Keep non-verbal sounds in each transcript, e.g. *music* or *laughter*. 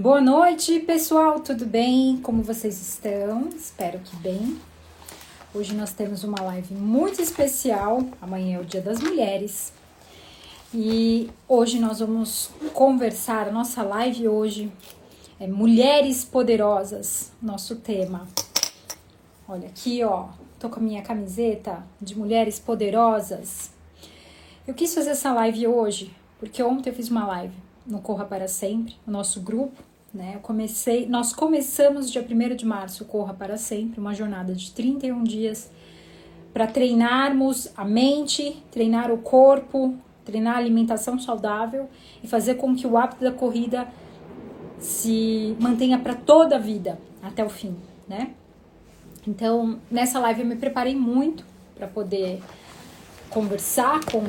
Boa noite, pessoal, tudo bem? Como vocês estão? Espero que bem. Hoje nós temos uma live muito especial. Amanhã é o Dia das Mulheres. E hoje nós vamos conversar. A nossa live hoje é Mulheres Poderosas, nosso tema. Olha aqui, ó. Tô com a minha camiseta de Mulheres Poderosas. Eu quis fazer essa live hoje porque ontem eu fiz uma live no Corra para Sempre, o nosso grupo, né? Eu comecei, nós começamos dia 1 de março Corra para Sempre, uma jornada de 31 dias para treinarmos a mente, treinar o corpo, treinar a alimentação saudável e fazer com que o hábito da corrida se mantenha para toda a vida, até o fim, né? Então, nessa live eu me preparei muito para poder conversar com,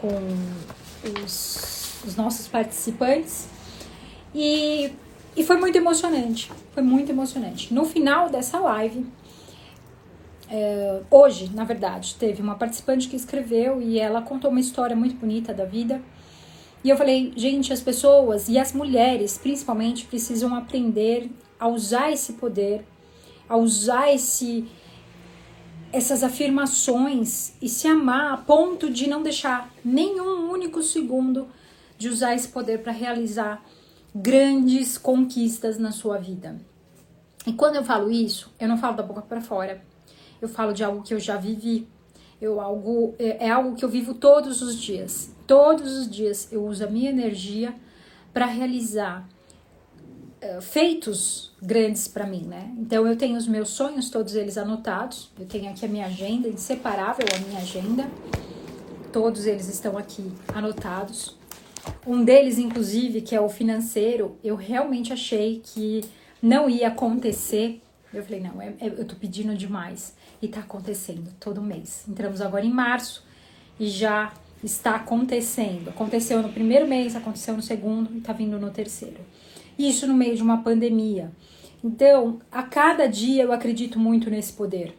com os, os nossos participantes e e foi muito emocionante. Foi muito emocionante. No final dessa live, é, hoje, na verdade, teve uma participante que escreveu e ela contou uma história muito bonita da vida. E eu falei, gente, as pessoas e as mulheres, principalmente, precisam aprender a usar esse poder, a usar esse essas afirmações e se amar a ponto de não deixar nenhum único segundo de usar esse poder para realizar grandes conquistas na sua vida. E quando eu falo isso, eu não falo da boca para fora. Eu falo de algo que eu já vivi. Eu algo é, é algo que eu vivo todos os dias. Todos os dias eu uso a minha energia para realizar uh, feitos grandes para mim, né? Então eu tenho os meus sonhos todos eles anotados. Eu tenho aqui a minha agenda inseparável a minha agenda. Todos eles estão aqui anotados. Um deles, inclusive, que é o financeiro, eu realmente achei que não ia acontecer. Eu falei, não, é, é, eu tô pedindo demais. E tá acontecendo todo mês. Entramos agora em março e já está acontecendo. Aconteceu no primeiro mês, aconteceu no segundo e tá vindo no terceiro. Isso no meio de uma pandemia. Então, a cada dia eu acredito muito nesse poder.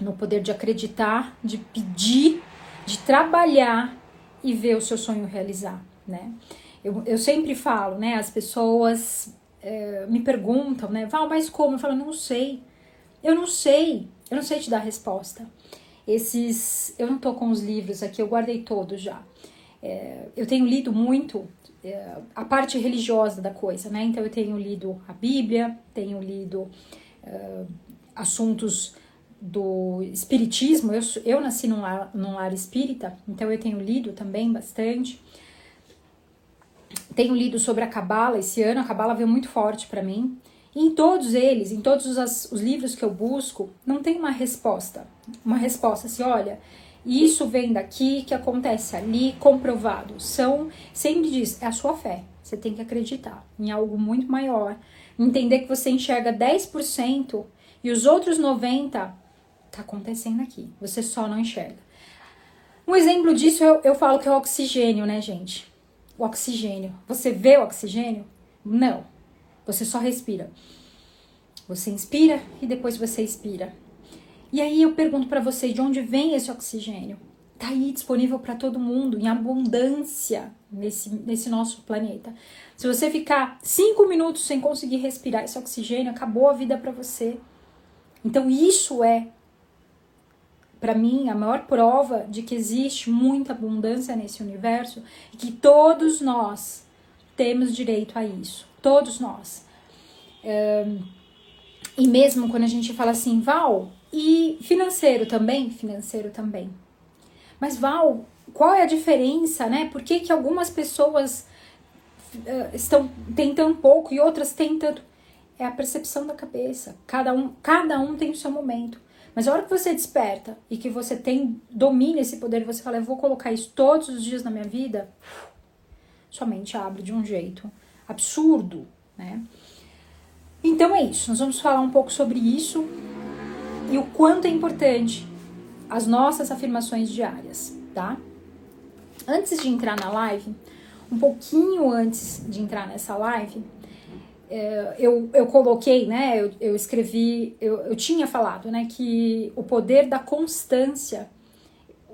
No poder de acreditar, de pedir, de trabalhar e ver o seu sonho realizar né? Eu, eu sempre falo, né? As pessoas é, me perguntam, né? Val, mas como? Eu falo, não sei. Eu não sei. Eu não sei te dar resposta. Esses. Eu não tô com os livros aqui, eu guardei todos já. É, eu tenho lido muito é, a parte religiosa da coisa, né? Então eu tenho lido a Bíblia, tenho lido é, assuntos do espiritismo. Eu, eu nasci num lar, num lar espírita, então eu tenho lido também bastante tenho lido sobre a Cabala esse ano, a Cabala veio muito forte para mim. E em todos eles, em todos os, os livros que eu busco, não tem uma resposta. Uma resposta assim, olha, isso vem daqui, que acontece ali, comprovado. São, sempre diz, é a sua fé. Você tem que acreditar em algo muito maior. Entender que você enxerga 10% e os outros 90% tá acontecendo aqui. Você só não enxerga. Um exemplo disso eu, eu falo que é o oxigênio, né, gente? o oxigênio. Você vê o oxigênio? Não. Você só respira. Você inspira e depois você expira. E aí eu pergunto para você, de onde vem esse oxigênio? Tá aí disponível para todo mundo, em abundância nesse, nesse nosso planeta. Se você ficar cinco minutos sem conseguir respirar esse oxigênio, acabou a vida para você. Então isso é para mim, a maior prova de que existe muita abundância nesse universo e que todos nós temos direito a isso. Todos nós. e mesmo quando a gente fala assim, Val, e financeiro também? Financeiro também. Mas, Val, qual é a diferença, né? Por que, que algumas pessoas uh, estão têm tão pouco e outras têm tanto? É a percepção da cabeça. Cada um, cada um tem o seu momento. Mas a hora que você desperta e que você tem domina esse poder, você fala, eu vou colocar isso todos os dias na minha vida, sua mente abre de um jeito absurdo, né? Então é isso, nós vamos falar um pouco sobre isso e o quanto é importante as nossas afirmações diárias, tá? Antes de entrar na live, um pouquinho antes de entrar nessa live, eu, eu coloquei, né, eu, eu escrevi, eu, eu tinha falado, né, que o poder da constância,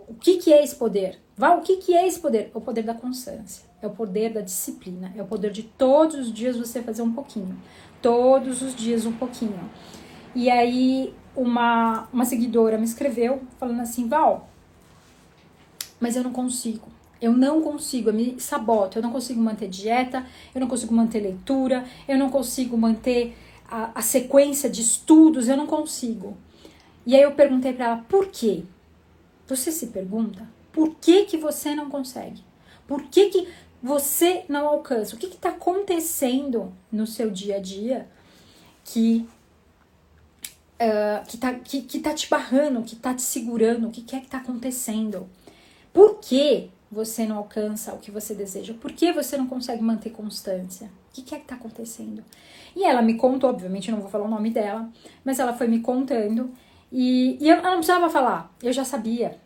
o que, que é esse poder? Val, o que, que é esse poder? O poder da constância. É o poder da disciplina. É o poder de todos os dias você fazer um pouquinho. Todos os dias um pouquinho. E aí, uma, uma seguidora me escreveu falando assim: Val, mas eu não consigo. Eu não consigo, eu me saboto. Eu não consigo manter dieta, eu não consigo manter leitura, eu não consigo manter a, a sequência de estudos, eu não consigo. E aí eu perguntei para ela: por quê? Você se pergunta por que, que você não consegue? Por que, que você não alcança? O que está acontecendo no seu dia a dia que, uh, que, tá, que, que tá te barrando, que tá te segurando? O que, que é que está acontecendo? Por que você não alcança o que você deseja? Por que você não consegue manter constância? O que, que é que está acontecendo? E ela me contou, obviamente não vou falar o nome dela, mas ela foi me contando e, e ela não precisava falar, eu já sabia.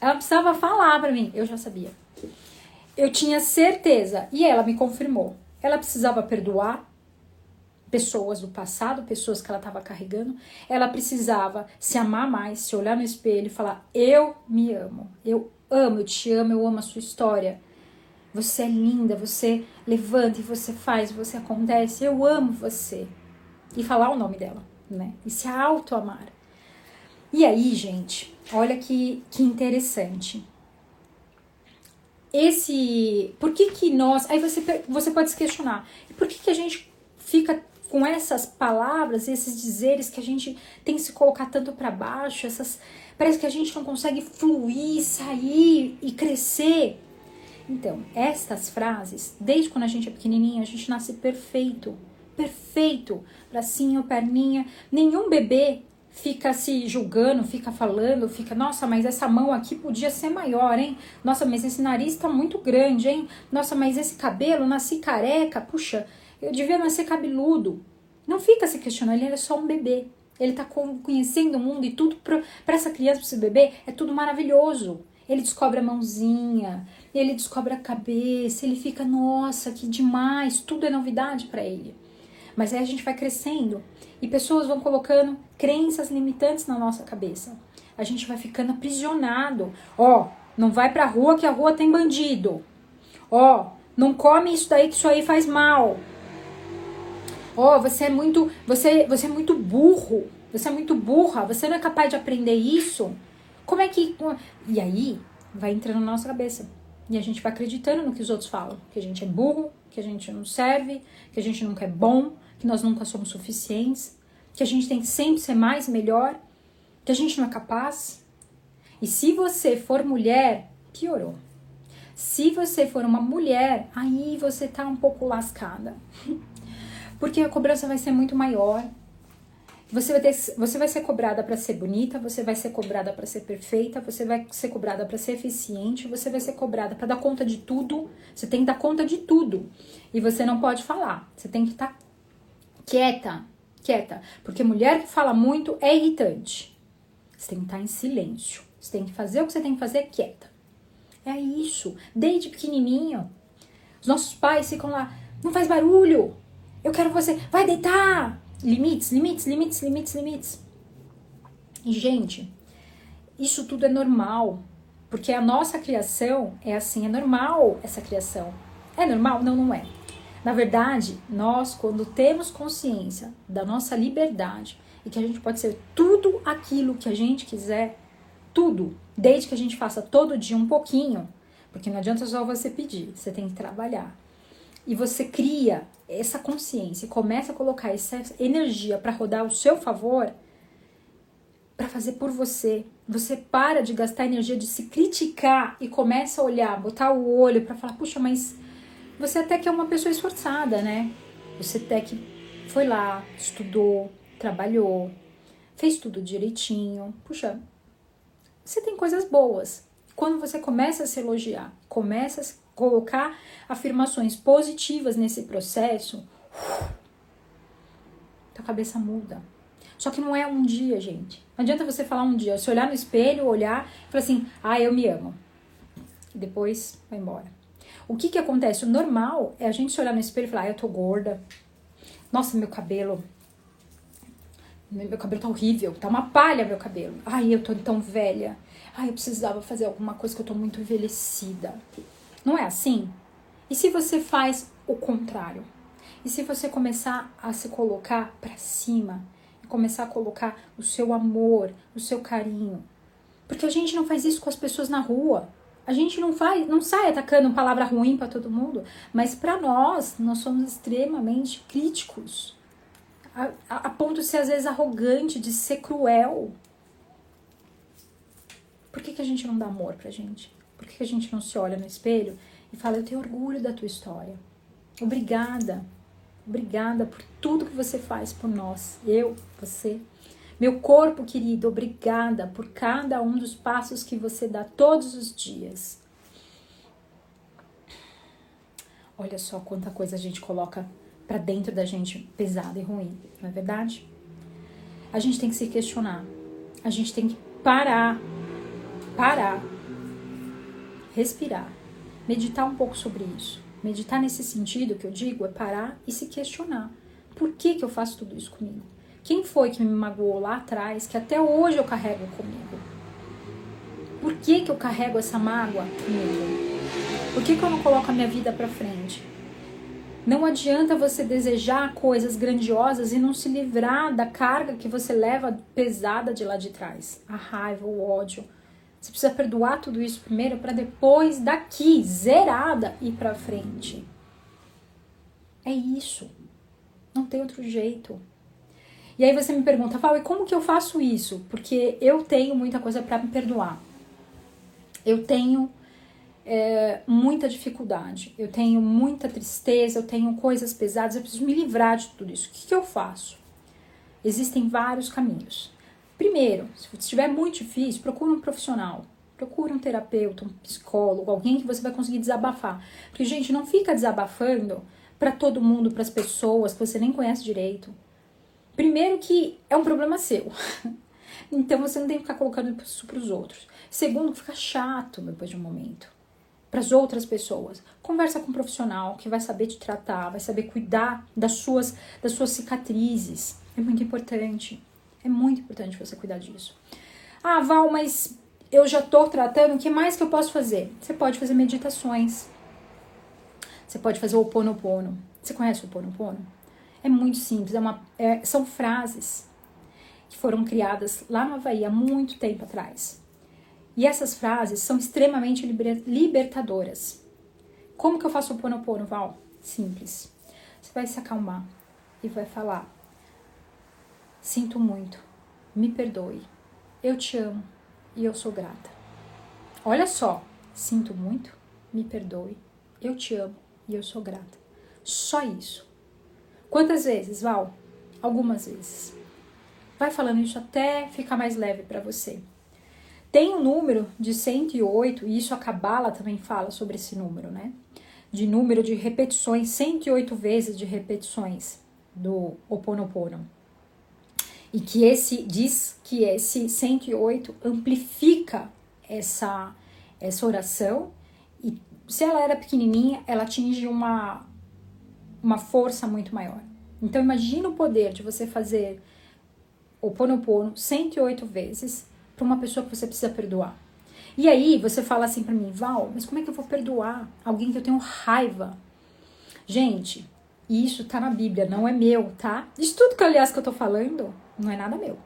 Ela precisava falar para mim, eu já sabia. Eu tinha certeza e ela me confirmou. Ela precisava perdoar pessoas do passado, pessoas que ela estava carregando. Ela precisava se amar mais, se olhar no espelho e falar: Eu me amo, eu amo, eu te amo, eu amo a sua história. Você é linda, você levanta e você faz, você acontece, eu amo você. E falar o nome dela, né? E se auto-amar. E aí, gente, olha que, que interessante. Esse. Por que que nós. Aí você, você pode se questionar. Por que que a gente fica com essas palavras, esses dizeres que a gente tem que se colocar tanto para baixo, essas parece que a gente não consegue fluir, sair e crescer. Então, estas frases, desde quando a gente é pequenininho, a gente nasce perfeito, perfeito, bracinho, perninha. Nenhum bebê fica se julgando, fica falando, fica, nossa, mas essa mão aqui podia ser maior, hein? Nossa, mas esse nariz tá muito grande, hein? Nossa, mas esse cabelo, nasci careca, puxa, eu devia nascer cabeludo. Não fica se questionando, ele é só um bebê. Ele tá conhecendo o mundo e tudo para essa criança, para esse bebê, é tudo maravilhoso. Ele descobre a mãozinha, ele descobre a cabeça, ele fica, nossa, que demais, tudo é novidade para ele. Mas aí a gente vai crescendo e pessoas vão colocando crenças limitantes na nossa cabeça. A gente vai ficando aprisionado. Ó, oh, não vai pra rua que a rua tem bandido. Ó, oh, não come isso daí que isso aí faz mal. Ó, oh, você é muito, você, você é muito burro. Você é muito burra, você não é capaz de aprender isso. Como é que E aí vai entrando na nossa cabeça. E a gente vai acreditando no que os outros falam, que a gente é burro, que a gente não serve, que a gente nunca é bom, que nós nunca somos suficientes, que a gente tem que sempre ser mais, melhor, que a gente não é capaz. E se você for mulher, piorou. Se você for uma mulher, aí você tá um pouco lascada. *laughs* Porque a cobrança vai ser muito maior. Você vai, ter, você vai ser cobrada para ser bonita, você vai ser cobrada para ser perfeita, você vai ser cobrada para ser eficiente, você vai ser cobrada para dar conta de tudo. Você tem que dar conta de tudo. E você não pode falar. Você tem que estar tá quieta, quieta. Porque mulher que fala muito é irritante. Você tem que estar em silêncio. Você tem que fazer o que você tem que fazer quieta. É isso. Desde pequenininho. Os nossos pais ficam lá, não faz barulho. Eu quero você, vai deitar. Limites, limites, limites, limites, limites. E, gente, isso tudo é normal. Porque a nossa criação é assim, é normal essa criação. É normal? Não, não é. Na verdade, nós, quando temos consciência da nossa liberdade e que a gente pode ser tudo aquilo que a gente quiser, tudo, desde que a gente faça todo dia um pouquinho, porque não adianta só você pedir, você tem que trabalhar. E você cria essa consciência começa a colocar essa energia para rodar ao seu favor, para fazer por você. Você para de gastar energia de se criticar e começa a olhar, botar o olho para falar: puxa, mas você até que é uma pessoa esforçada, né? Você até que foi lá, estudou, trabalhou, fez tudo direitinho. Puxa, você tem coisas boas. Quando você começa a se elogiar, começa a colocar afirmações positivas nesse processo, tua cabeça muda. Só que não é um dia, gente. Não adianta você falar um dia, você olhar no espelho, olhar e falar assim: ah, eu me amo. E depois vai embora. O que que acontece? O normal é a gente se olhar no espelho e falar, ah, eu tô gorda. Nossa, meu cabelo. Meu cabelo tá horrível, tá uma palha meu cabelo. Ai, eu tô tão velha. Ai, eu precisava fazer alguma coisa que eu tô muito envelhecida. Não é assim? E se você faz o contrário? E se você começar a se colocar para cima e começar a colocar o seu amor, o seu carinho? Porque a gente não faz isso com as pessoas na rua. A gente não faz, não sai atacando palavra ruim para todo mundo, mas para nós, nós somos extremamente críticos. A, a, a, ponto de ser às vezes arrogante, de ser cruel. Por que, que a gente não dá amor pra gente? Por que, a gente não se olha no espelho e fala: Eu tenho orgulho da tua história. Obrigada. Obrigada por tudo que você faz por nós. Eu, você. Meu corpo querido, obrigada por cada um dos passos que você dá todos os dias. Olha só quanta coisa a gente coloca para dentro da gente pesada e ruim, não é verdade? A gente tem que se questionar. A gente tem que parar. Parar. Respirar meditar um pouco sobre isso. Meditar nesse sentido que eu digo é parar e se questionar. Por que, que eu faço tudo isso comigo? Quem foi que me magoou lá atrás que até hoje eu carrego comigo? Por que, que eu carrego essa mágoa comigo? Por que, que eu não coloco a minha vida para frente? Não adianta você desejar coisas grandiosas e não se livrar da carga que você leva pesada de lá de trás. A raiva, o ódio, você precisa perdoar tudo isso primeiro para depois daqui, zerada, ir para frente. É isso. Não tem outro jeito. E aí você me pergunta, Val, e como que eu faço isso? Porque eu tenho muita coisa para me perdoar. Eu tenho é, muita dificuldade, eu tenho muita tristeza, eu tenho coisas pesadas, eu preciso me livrar de tudo isso. O que, que eu faço? Existem vários caminhos. Primeiro, se estiver muito difícil, procure um profissional. Procure um terapeuta, um psicólogo, alguém que você vai conseguir desabafar. Porque, gente, não fica desabafando para todo mundo, para as pessoas que você nem conhece direito. Primeiro que é um problema seu. *laughs* então você não tem que ficar colocando isso para os outros. Segundo, que fica chato depois de um momento. Para as outras pessoas. Conversa com um profissional que vai saber te tratar, vai saber cuidar das suas, das suas cicatrizes. É muito importante. É muito importante você cuidar disso. Ah, Val, mas eu já estou tratando, o que mais que eu posso fazer? Você pode fazer meditações. Você pode fazer o Oponopono. Você conhece o Oponopono? É muito simples, é uma, é, são frases que foram criadas lá no Havaí há muito tempo atrás. E essas frases são extremamente liber, libertadoras. Como que eu faço o Oponopono, Val? Simples. Você vai se acalmar e vai falar Sinto muito, me perdoe, eu te amo e eu sou grata. Olha só, sinto muito, me perdoe, eu te amo e eu sou grata. Só isso. Quantas vezes, Val? Algumas vezes. Vai falando isso até ficar mais leve para você. Tem um número de 108, e isso a Cabala também fala sobre esse número, né? De número de repetições, 108 vezes de repetições do Oponopono. E que esse diz que esse 108 amplifica essa essa oração e se ela era pequenininha, ela atinge uma uma força muito maior. Então imagina o poder de você fazer o Ponopono 108 vezes para uma pessoa que você precisa perdoar. E aí você fala assim para mim, Val, mas como é que eu vou perdoar alguém que eu tenho raiva? Gente, isso tá na Bíblia, não é meu, tá? Isso tudo que aliás que eu tô falando não é nada meu.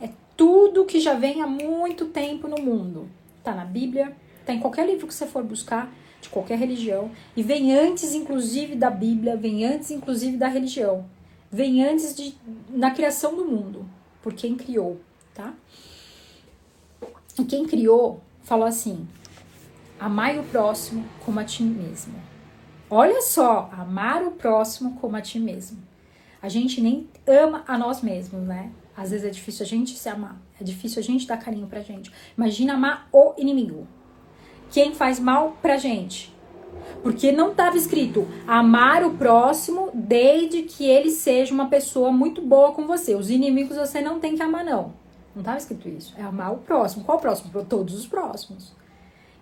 É tudo que já vem há muito tempo no mundo. Tá na Bíblia, tá em qualquer livro que você for buscar, de qualquer religião, e vem antes, inclusive, da Bíblia, vem antes, inclusive, da religião. Vem antes de, na criação do mundo, por quem criou, tá? E quem criou falou assim: amai o próximo como a ti mesmo. Olha só, amar o próximo como a ti mesmo. A gente nem ama a nós mesmos, né? Às vezes é difícil a gente se amar, é difícil a gente dar carinho pra gente. Imagina amar o inimigo. Quem faz mal pra gente. Porque não estava escrito amar o próximo desde que ele seja uma pessoa muito boa com você. Os inimigos você não tem que amar, não. Não estava escrito isso. É amar o próximo. Qual o próximo? Todos os próximos.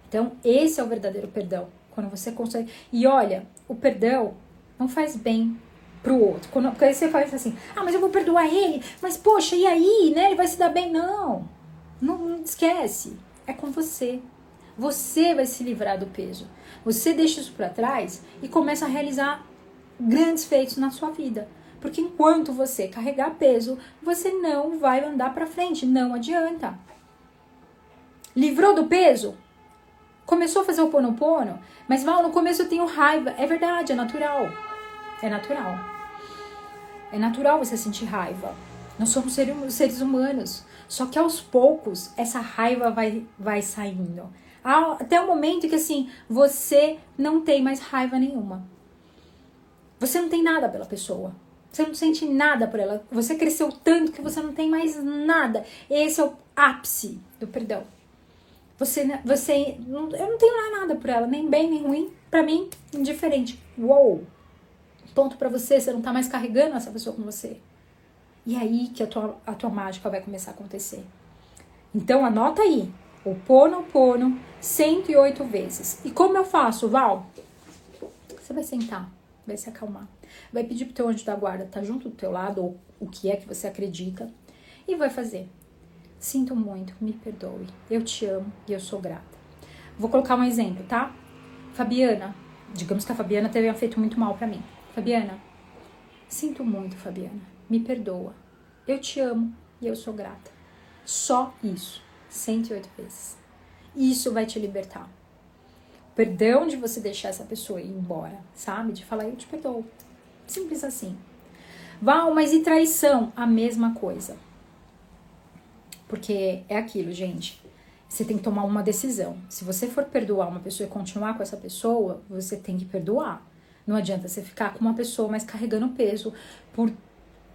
Então, esse é o verdadeiro perdão. Quando você consegue. E olha, o perdão não faz bem pro outro. Quando, porque aí você faz assim, ah, mas eu vou perdoar ele, mas poxa, e aí, né? Ele vai se dar bem. Não, não, não esquece. É com você. Você vai se livrar do peso. Você deixa isso para trás e começa a realizar grandes feitos na sua vida. Porque enquanto você carregar peso, você não vai andar para frente, não adianta. Livrou do peso? Começou a fazer o ponopono? Mas Val, no começo eu tenho raiva. É verdade, é natural. É natural. É natural você sentir raiva. Nós somos seres humanos. Só que aos poucos essa raiva vai, vai saindo. Até o momento que assim, você não tem mais raiva nenhuma. Você não tem nada pela pessoa. Você não sente nada por ela. Você cresceu tanto que você não tem mais nada. Esse é o ápice do perdão. Você, você, eu não tenho mais nada por ela, nem bem nem ruim. Para mim, indiferente. Uou! Ponto para você, você não tá mais carregando essa pessoa com você. E é aí que a tua, a tua mágica vai começar a acontecer. Então anota aí, o pono pono 108 vezes. E como eu faço, Val? Você vai sentar vai se acalmar. Vai pedir pro teu anjo da guarda tá junto do teu lado, ou o que é que você acredita, e vai fazer. Sinto muito, me perdoe. Eu te amo e eu sou grata. Vou colocar um exemplo, tá? Fabiana, digamos que a Fabiana tenha feito muito mal para mim. Fabiana, sinto muito, Fabiana. Me perdoa. Eu te amo e eu sou grata. Só isso, 108 vezes. Isso vai te libertar perdão de você deixar essa pessoa ir embora, sabe? De falar, eu te perdoo. Simples assim. Val, mas e traição? A mesma coisa. Porque é aquilo, gente. Você tem que tomar uma decisão. Se você for perdoar uma pessoa e continuar com essa pessoa, você tem que perdoar. Não adianta você ficar com uma pessoa, mas carregando peso por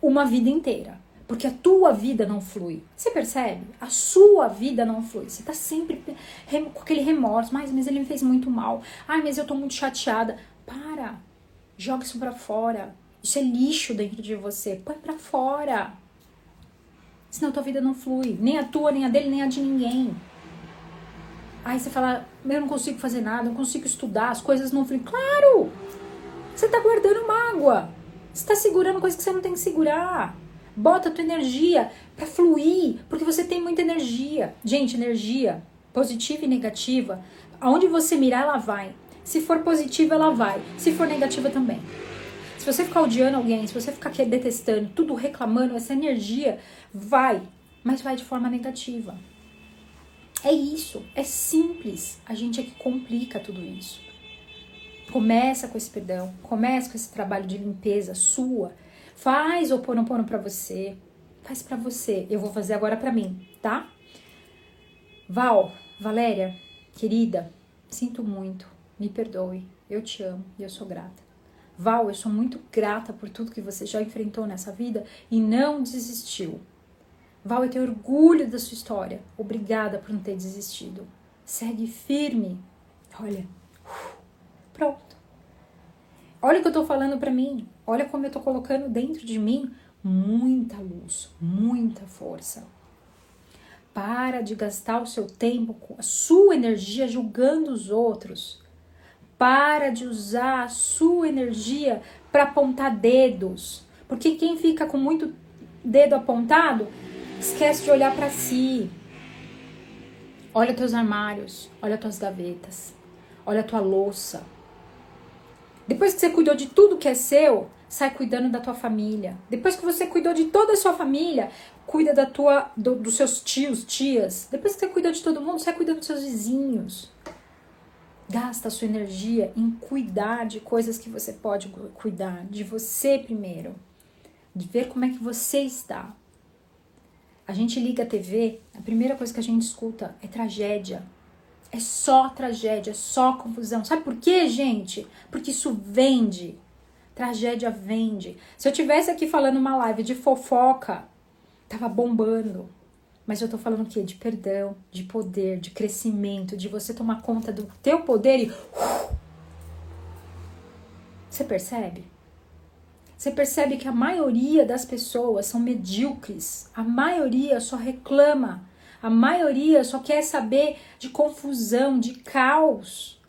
uma vida inteira. Porque a tua vida não flui. Você percebe? A sua vida não flui. Você tá sempre com aquele remorso. Mas, mas ele me fez muito mal. Ai, mas eu tô muito chateada. Para. Joga isso pra fora. Isso é lixo dentro de você. Põe pra fora. Senão tua vida não flui. Nem a tua, nem a dele, nem a de ninguém. Aí você fala, eu não consigo fazer nada, não consigo estudar, as coisas não fluem. Claro! Você tá guardando mágoa. Você tá segurando coisa que você não tem que segurar. Bota a tua energia para fluir, porque você tem muita energia. Gente, energia positiva e negativa, aonde você mirar, ela vai. Se for positiva, ela vai. Se for negativa, também. Se você ficar odiando alguém, se você ficar detestando, tudo reclamando, essa energia vai, mas vai de forma negativa. É isso, é simples. A gente é que complica tudo isso. Começa com esse perdão, começa com esse trabalho de limpeza sua Faz o ponopono para você. Faz para você. Eu vou fazer agora para mim, tá? Val, Valéria, querida, sinto muito. Me perdoe. Eu te amo e eu sou grata. Val, eu sou muito grata por tudo que você já enfrentou nessa vida e não desistiu. Val, eu tenho orgulho da sua história. Obrigada por não ter desistido. Segue firme. Olha, pronto. Olha o que eu tô falando para mim. Olha como eu tô colocando dentro de mim muita luz, muita força. Para de gastar o seu tempo, a sua energia julgando os outros. Para de usar a sua energia para apontar dedos. Porque quem fica com muito dedo apontado esquece de olhar para si. Olha teus armários, olha tuas gavetas, olha tua louça, depois que você cuidou de tudo que é seu, sai cuidando da tua família. Depois que você cuidou de toda a sua família, cuida da tua, do, dos seus tios, tias. Depois que você cuidou de todo mundo, sai cuidando dos seus vizinhos. Gasta a sua energia em cuidar de coisas que você pode cuidar, de você primeiro, de ver como é que você está. A gente liga a TV, a primeira coisa que a gente escuta é tragédia, é só tragédia, é só confusão. Sabe por quê, gente? Porque isso vende. Tragédia vende. Se eu tivesse aqui falando uma live de fofoca, tava bombando. Mas eu tô falando o quê? De perdão, de poder, de crescimento, de você tomar conta do teu poder e. Você percebe? Você percebe que a maioria das pessoas são medíocres. A maioria só reclama a maioria só quer saber de confusão, de caos.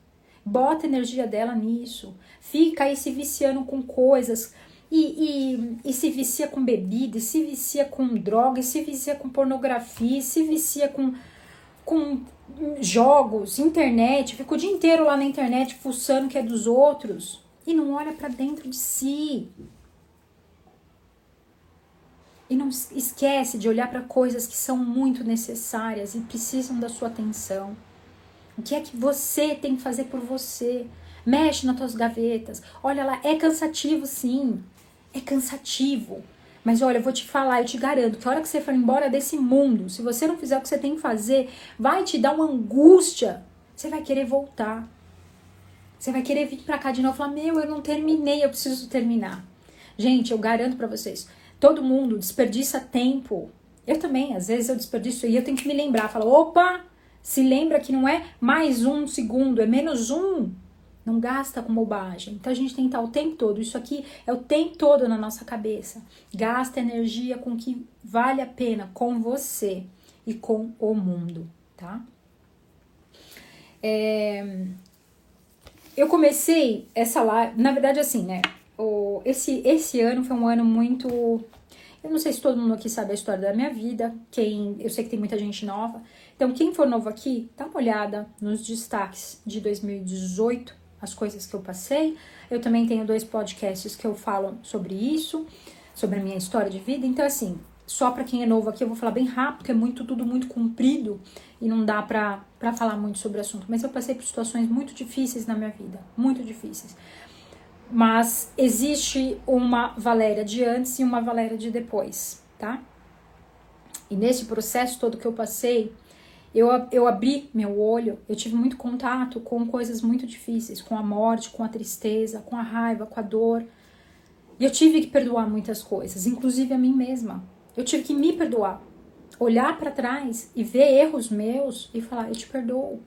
Bota a energia dela nisso. Fica aí se viciando com coisas. E, e, e se vicia com bebida, e se vicia com droga, e se vicia com pornografia, se vicia com, com jogos, internet, fica o dia inteiro lá na internet fuçando que é dos outros e não olha para dentro de si. E não esquece de olhar para coisas que são muito necessárias e precisam da sua atenção. O que é que você tem que fazer por você? Mexe nas tuas gavetas. Olha lá, é cansativo sim. É cansativo. Mas olha, eu vou te falar, eu te garanto que a hora que você for embora desse mundo, se você não fizer o que você tem que fazer, vai te dar uma angústia. Você vai querer voltar. Você vai querer vir pra cá de novo e falar: Meu, eu não terminei, eu preciso terminar. Gente, eu garanto para vocês, todo mundo desperdiça tempo. Eu também, às vezes eu desperdiço e eu tenho que me lembrar, falar: opa, se lembra que não é mais um segundo, é menos um. Não gasta com bobagem. Então a gente tem que estar o tempo todo. Isso aqui é o tempo todo na nossa cabeça. Gasta energia com o que vale a pena com você e com o mundo, tá? É, eu comecei essa live, na verdade, assim, né? O, esse, esse ano foi um ano muito. Eu não sei se todo mundo aqui sabe a história da minha vida. Quem, eu sei que tem muita gente nova. Então, quem for novo aqui, dá uma olhada nos destaques de 2018 as coisas que eu passei. Eu também tenho dois podcasts que eu falo sobre isso, sobre a minha história de vida. Então, assim, só para quem é novo aqui, eu vou falar bem rápido, é muito tudo muito comprido e não dá pra falar muito sobre o assunto. Mas eu passei por situações muito difíceis na minha vida, muito difíceis. Mas existe uma Valéria de antes e uma Valéria de depois, tá? E nesse processo todo que eu passei, eu, eu abri meu olho, eu tive muito contato com coisas muito difíceis, com a morte, com a tristeza, com a raiva, com a dor. E eu tive que perdoar muitas coisas, inclusive a mim mesma. Eu tive que me perdoar. Olhar para trás e ver erros meus e falar: Eu te perdoo.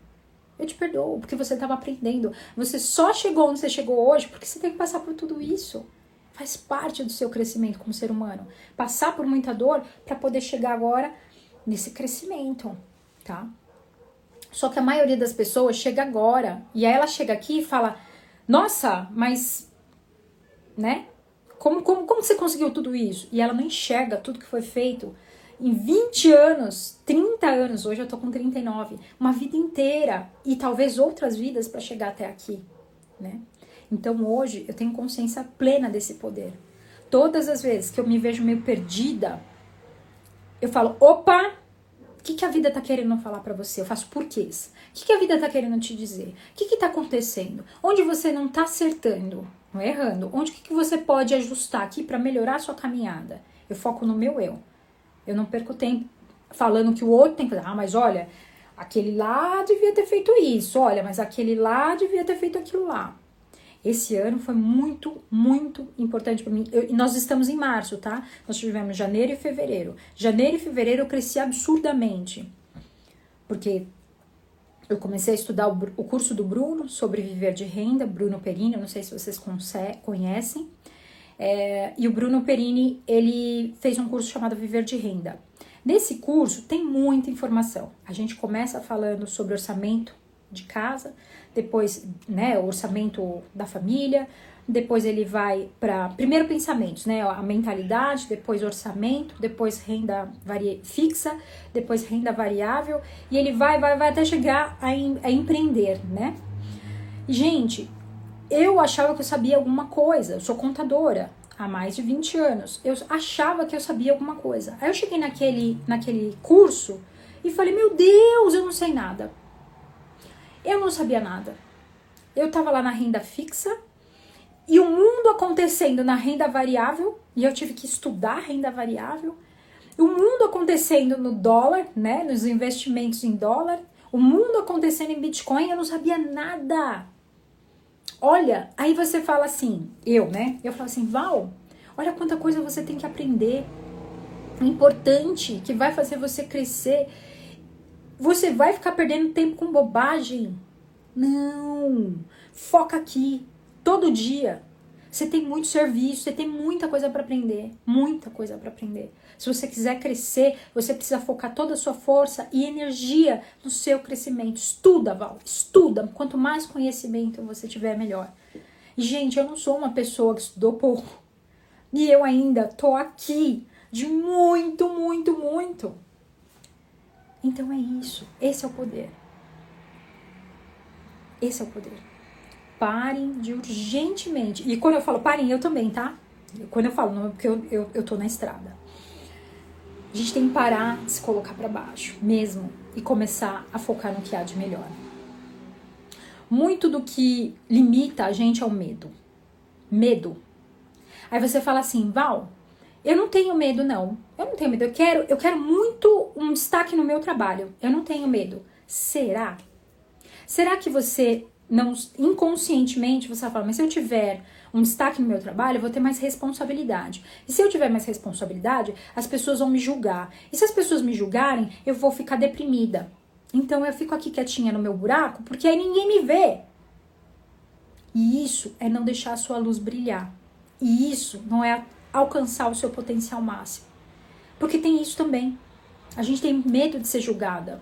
Eu te perdoo, porque você estava aprendendo. Você só chegou onde você chegou hoje porque você tem que passar por tudo isso. Faz parte do seu crescimento como ser humano. Passar por muita dor para poder chegar agora nesse crescimento tá? Só que a maioria das pessoas chega agora e aí ela chega aqui e fala: Nossa, mas, né? Como, como, como você conseguiu tudo isso? E ela não enxerga tudo que foi feito em 20 anos, 30 anos, hoje eu tô com 39, uma vida inteira e talvez outras vidas para chegar até aqui, né? Então hoje eu tenho consciência plena desse poder. Todas as vezes que eu me vejo meio perdida, eu falo: opa, o que, que a vida está querendo falar para você? Eu faço porquês. O que, que a vida está querendo te dizer? O que está acontecendo? Onde você não está acertando, não é errando? Onde que, que você pode ajustar aqui para melhorar a sua caminhada? Eu foco no meu eu. Eu não perco tempo falando que o outro tem que fazer. Ah, mas olha, aquele lá devia ter feito isso. Olha, mas aquele lá devia ter feito aquilo lá. Esse ano foi muito, muito importante para mim. Eu, nós estamos em março, tá? Nós tivemos janeiro e fevereiro. Janeiro e fevereiro eu cresci absurdamente. Porque eu comecei a estudar o, o curso do Bruno sobre viver de renda, Bruno Perini, eu não sei se vocês conhecem. É, e o Bruno Perini, ele fez um curso chamado Viver de Renda. Nesse curso tem muita informação. A gente começa falando sobre orçamento de casa, depois, né, orçamento da família, depois ele vai para primeiro pensamentos, né, a mentalidade, depois orçamento, depois renda fixa, depois renda variável e ele vai, vai, vai até chegar a, em, a empreender, né? Gente, eu achava que eu sabia alguma coisa, eu sou contadora há mais de 20 anos. Eu achava que eu sabia alguma coisa. Aí eu cheguei naquele, naquele curso e falei: "Meu Deus, eu não sei nada". Eu não sabia nada. Eu estava lá na renda fixa e o mundo acontecendo na renda variável, e eu tive que estudar renda variável. O mundo acontecendo no dólar, né, nos investimentos em dólar, o mundo acontecendo em Bitcoin, eu não sabia nada. Olha, aí você fala assim, eu, né? Eu falo assim, Val, olha quanta coisa você tem que aprender. Importante, que vai fazer você crescer você vai ficar perdendo tempo com bobagem? Não. Foca aqui. Todo dia. Você tem muito serviço, você tem muita coisa para aprender, muita coisa para aprender. Se você quiser crescer, você precisa focar toda a sua força e energia no seu crescimento. Estuda, Val, estuda. Quanto mais conhecimento você tiver, melhor. E, gente, eu não sou uma pessoa que estudou pouco. E eu ainda tô aqui de muito, muito, muito. Então é isso. Esse é o poder. Esse é o poder. Parem de urgentemente. E quando eu falo parem, eu também, tá? Quando eu falo, não porque eu, eu, eu tô na estrada. A gente tem que parar de se colocar para baixo, mesmo, e começar a focar no que há de melhor. Muito do que limita a gente é o medo. Medo. Aí você fala assim, Val, eu não tenho medo, não. Eu não tenho medo. Eu quero, eu quero muito um destaque no meu trabalho. Eu não tenho medo. Será? Será que você não inconscientemente você vai falar, mas se eu tiver um destaque no meu trabalho, eu vou ter mais responsabilidade. E se eu tiver mais responsabilidade, as pessoas vão me julgar. E se as pessoas me julgarem, eu vou ficar deprimida. Então eu fico aqui quietinha no meu buraco, porque aí ninguém me vê. E isso é não deixar a sua luz brilhar. E isso não é alcançar o seu potencial máximo. Porque tem isso também. A gente tem medo de ser julgada.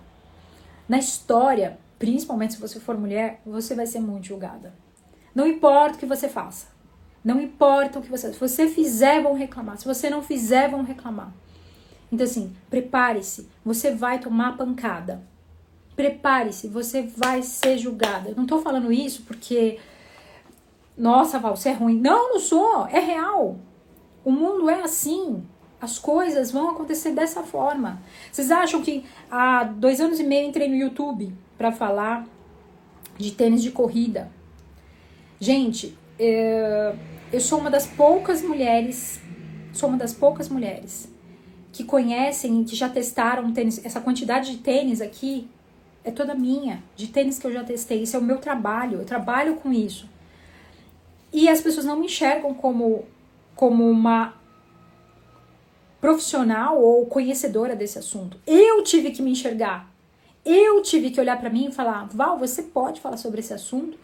Na história, principalmente se você for mulher, você vai ser muito julgada. Não importa o que você faça. Não importa o que você. Se você fizer, vão reclamar. Se você não fizer, vão reclamar. Então, assim, prepare-se. Você vai tomar pancada. Prepare-se, você vai ser julgada. Eu não tô falando isso porque. Nossa, Val, você é ruim. Não, não sou. É real. O mundo é assim. As coisas vão acontecer dessa forma. Vocês acham que há dois anos e meio entrei no YouTube para falar de tênis de corrida? Gente, é, eu sou uma das poucas mulheres, sou uma das poucas mulheres que conhecem, que já testaram tênis, essa quantidade de tênis aqui é toda minha, de tênis que eu já testei. Isso é o meu trabalho, eu trabalho com isso. E as pessoas não me enxergam como, como uma profissional ou conhecedora desse assunto. Eu tive que me enxergar. Eu tive que olhar para mim e falar: Val, você pode falar sobre esse assunto.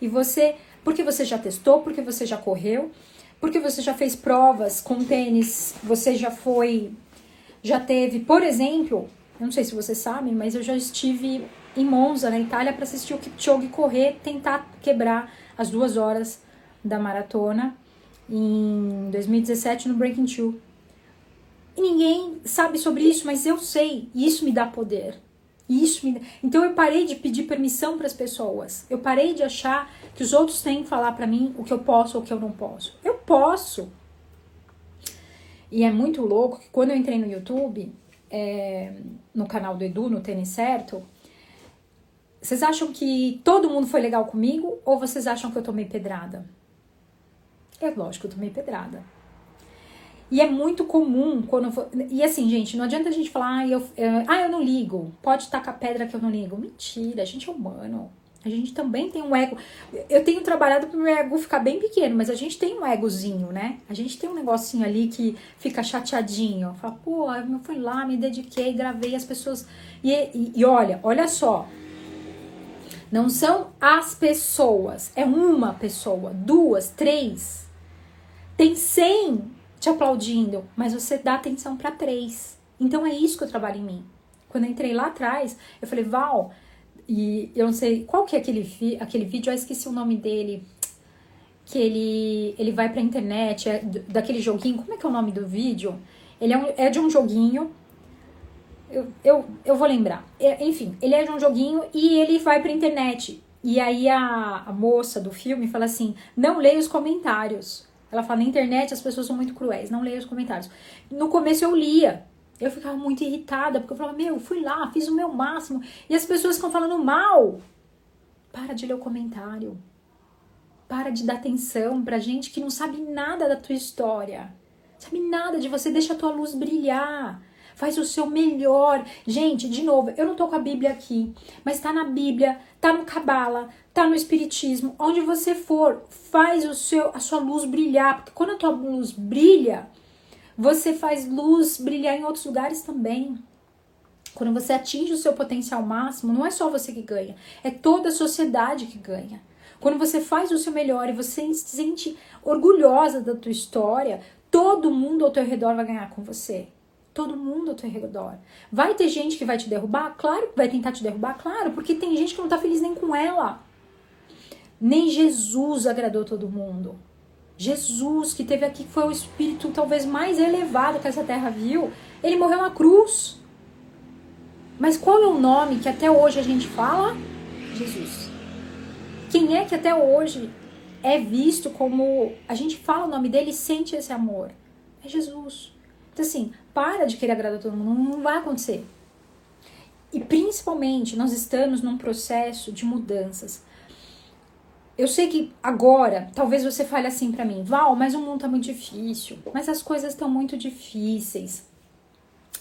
E você, porque você já testou, porque você já correu, porque você já fez provas com tênis, você já foi, já teve, por exemplo, eu não sei se vocês sabem, mas eu já estive em Monza, na Itália, para assistir o Kipchoge correr, tentar quebrar as duas horas da maratona em 2017 no Breaking Two. E ninguém sabe sobre isso, mas eu sei, e isso me dá poder. Isso me... Então eu parei de pedir permissão para as pessoas. Eu parei de achar que os outros têm que falar para mim o que eu posso ou o que eu não posso. Eu posso. E é muito louco que quando eu entrei no YouTube, é, no canal do Edu, no Tênis Certo, vocês acham que todo mundo foi legal comigo ou vocês acham que eu tomei pedrada? É lógico que eu tomei pedrada. E é muito comum quando. E assim, gente, não adianta a gente falar, ah, eu, eu, ah, eu não ligo. Pode tacar pedra que eu não ligo. Mentira, a gente é humano. A gente também tem um ego. Eu tenho trabalhado para o meu ego ficar bem pequeno, mas a gente tem um egozinho, né? A gente tem um negocinho ali que fica chateadinho. Fala, pô, eu fui lá, me dediquei, gravei as pessoas. E, e, e olha, olha só. Não são as pessoas, é uma pessoa, duas, três. Tem cem te aplaudindo, mas você dá atenção para três. Então é isso que eu trabalho em mim. Quando eu entrei lá atrás, eu falei, Val, e eu não sei qual que é aquele, aquele vídeo, eu esqueci o nome dele. Que ele, ele vai pra internet, é daquele joguinho. Como é que é o nome do vídeo? Ele é, um, é de um joguinho. Eu, eu, eu vou lembrar. É, enfim, ele é de um joguinho e ele vai pra internet. E aí a, a moça do filme fala assim: não leia os comentários. Ela fala: na internet as pessoas são muito cruéis, não leia os comentários. No começo eu lia. Eu ficava muito irritada, porque eu falava, meu, fui lá, fiz o meu máximo, e as pessoas ficam falando mal. Para de ler o comentário. Para de dar atenção pra gente que não sabe nada da tua história. Sabe nada de você, deixa a tua luz brilhar. Faz o seu melhor. Gente, de novo, eu não tô com a Bíblia aqui, mas tá na Bíblia, tá no Cabala, tá no Espiritismo, onde você for, faz o seu, a sua luz brilhar, porque quando a tua luz brilha, você faz luz brilhar em outros lugares também. Quando você atinge o seu potencial máximo, não é só você que ganha, é toda a sociedade que ganha. Quando você faz o seu melhor e você se sente orgulhosa da tua história, todo mundo ao teu redor vai ganhar com você. Todo mundo ao teu redor. Vai ter gente que vai te derrubar? Claro que vai tentar te derrubar, claro, porque tem gente que não tá feliz nem com ela. Nem Jesus agradou todo mundo. Jesus, que teve aqui, que foi o espírito talvez mais elevado que essa terra viu, ele morreu na cruz. Mas qual é o nome que até hoje a gente fala? Jesus. Quem é que até hoje é visto como a gente fala o nome dele e sente esse amor? É Jesus. Então, assim, para de querer agradar todo mundo, não vai acontecer. E principalmente, nós estamos num processo de mudanças. Eu sei que agora, talvez você fale assim para mim, Val, mas o mundo tá muito difícil, mas as coisas estão muito difíceis.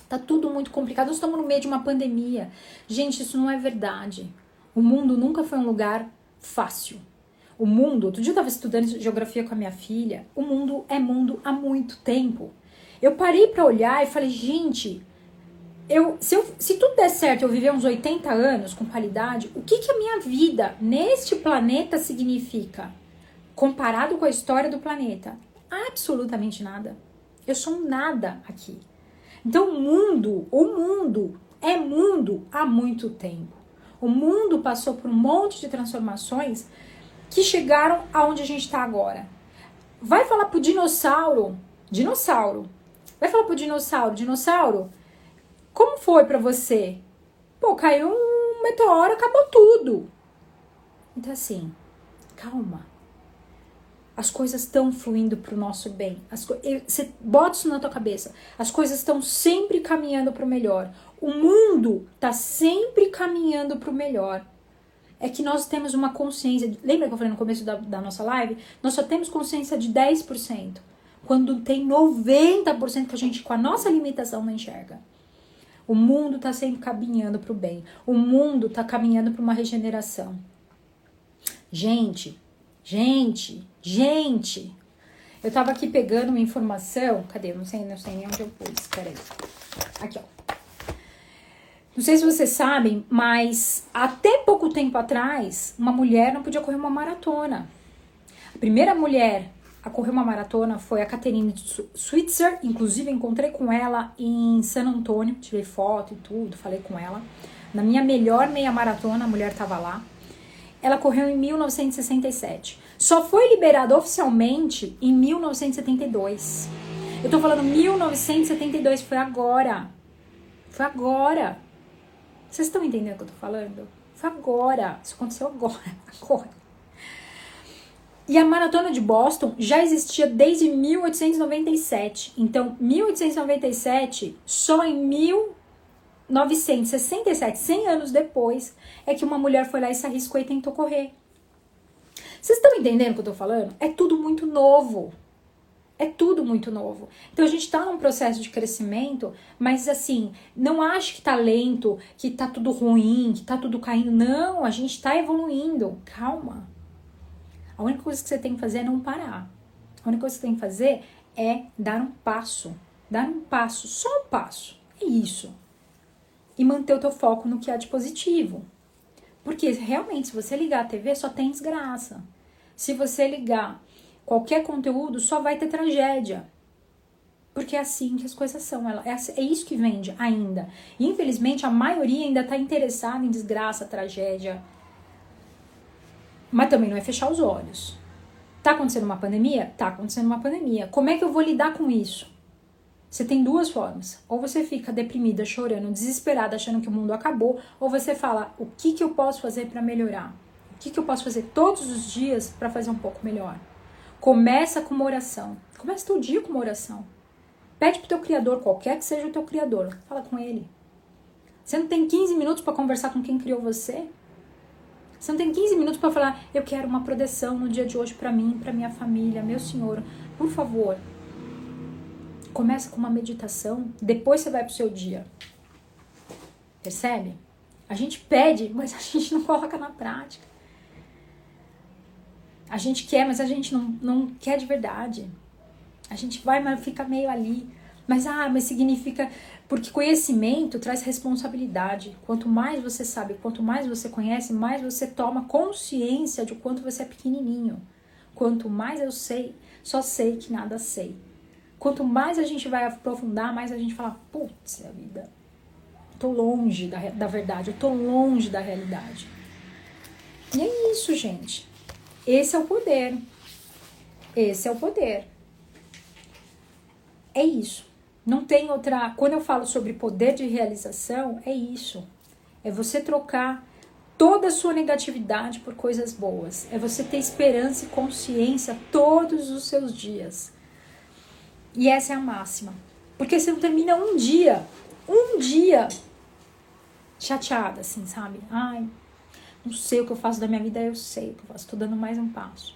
Tá tudo muito complicado. Nós estamos no meio de uma pandemia. Gente, isso não é verdade. O mundo nunca foi um lugar fácil. O mundo, outro dia eu estava estudando geografia com a minha filha, o mundo é mundo há muito tempo. Eu parei para olhar e falei, gente, eu, se, eu, se tudo der certo, eu viver uns 80 anos com qualidade, o que, que a minha vida neste planeta significa? Comparado com a história do planeta? Absolutamente nada. Eu sou um nada aqui. Então, o mundo, o mundo é mundo há muito tempo. O mundo passou por um monte de transformações que chegaram aonde a gente está agora. Vai falar pro dinossauro, dinossauro. Vai falar pro dinossauro, dinossauro, como foi para você? Pô, caiu um meteoro, acabou tudo. Então assim, calma. As coisas estão fluindo para o nosso bem. As você bota isso na tua cabeça. As coisas estão sempre caminhando para o melhor. O mundo está sempre caminhando para o melhor. É que nós temos uma consciência. Lembra que eu falei no começo da, da nossa live? Nós só temos consciência de 10%. Quando tem 90% que a gente, com a nossa limitação, não enxerga. O mundo está sempre caminhando para o bem. O mundo está caminhando para uma regeneração. Gente, gente, gente. Eu estava aqui pegando uma informação. Cadê? Não sei, não sei nem onde eu pus. Peraí. Aqui, ó. Não sei se vocês sabem, mas até pouco tempo atrás, uma mulher não podia correr uma maratona. A primeira mulher a correr uma maratona foi a Caterine Switzer, inclusive encontrei com ela em San Antônio, tirei foto e tudo, falei com ela. Na minha melhor meia maratona, a mulher estava lá. Ela correu em 1967. Só foi liberada oficialmente em 1972. Eu tô falando 1972, foi agora. Foi agora. Vocês estão entendendo o que eu tô falando? Foi agora. Isso aconteceu agora. *laughs* Agora. E a maratona de Boston já existia desde 1897. Então, 1897, só em 1967, 100 anos depois, é que uma mulher foi lá e se arriscou e tentou correr. Vocês estão entendendo o que eu tô falando? É tudo muito novo. É tudo muito novo. Então a gente tá num processo de crescimento, mas assim, não acho que tá lento, que tá tudo ruim, que tá tudo caindo. Não, a gente tá evoluindo. Calma. A única coisa que você tem que fazer é não parar. A única coisa que você tem que fazer é dar um passo. Dar um passo, só um passo. É isso. E manter o teu foco no que há de positivo. Porque realmente, se você ligar a TV, só tem desgraça. Se você ligar qualquer conteúdo, só vai ter tragédia. Porque é assim que as coisas são. É, é isso que vende ainda. E, infelizmente, a maioria ainda está interessada em desgraça, tragédia, mas também não é fechar os olhos. Tá acontecendo uma pandemia? Tá acontecendo uma pandemia. Como é que eu vou lidar com isso? Você tem duas formas. Ou você fica deprimida, chorando, desesperada, achando que o mundo acabou, ou você fala: o que, que eu posso fazer para melhorar? O que, que eu posso fazer todos os dias para fazer um pouco melhor? Começa com uma oração. Começa teu dia com uma oração. Pede pro teu criador, qualquer que seja o teu criador, fala com ele. Você não tem 15 minutos para conversar com quem criou você? Você não tem 15 minutos para falar, eu quero uma proteção no dia de hoje para mim, para minha família, meu Senhor. Por favor, começa com uma meditação, depois você vai pro seu dia. Percebe? A gente pede, mas a gente não coloca na prática. A gente quer, mas a gente não, não quer de verdade. A gente vai, mas fica meio ali. Mas, ah, mas significa. Porque conhecimento traz responsabilidade. Quanto mais você sabe, quanto mais você conhece, mais você toma consciência de quanto você é pequenininho. Quanto mais eu sei, só sei que nada sei. Quanto mais a gente vai aprofundar, mais a gente fala: putz, a vida. Tô longe da, da verdade, eu tô longe da realidade. E é isso, gente. Esse é o poder. Esse é o poder. É isso. Não tem outra. Quando eu falo sobre poder de realização, é isso. É você trocar toda a sua negatividade por coisas boas. É você ter esperança e consciência todos os seus dias. E essa é a máxima. Porque você não termina um dia, um dia chateada, assim, sabe? Ai, não sei o que eu faço da minha vida, eu sei o que eu faço, tô dando mais um passo.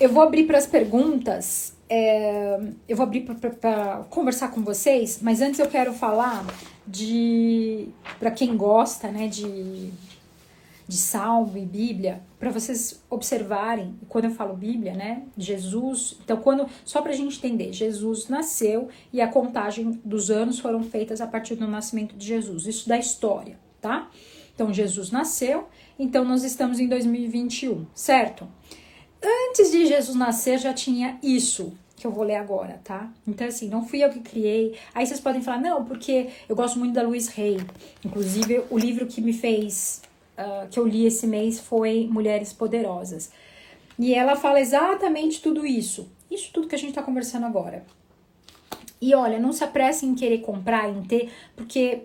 Eu vou abrir para as perguntas, é, eu vou abrir para conversar com vocês, mas antes eu quero falar de para quem gosta, né, de de salmo e Bíblia, para vocês observarem, quando eu falo Bíblia, né, Jesus, então quando só para a gente entender, Jesus nasceu e a contagem dos anos foram feitas a partir do nascimento de Jesus, isso da história, tá? Então Jesus nasceu, então nós estamos em 2021, certo? Antes de Jesus nascer já tinha isso, que eu vou ler agora, tá? Então, assim, não fui eu que criei. Aí vocês podem falar, não, porque eu gosto muito da Louise Hay. Inclusive, o livro que me fez, uh, que eu li esse mês foi Mulheres Poderosas. E ela fala exatamente tudo isso. Isso tudo que a gente tá conversando agora. E olha, não se apressem em querer comprar, em ter, porque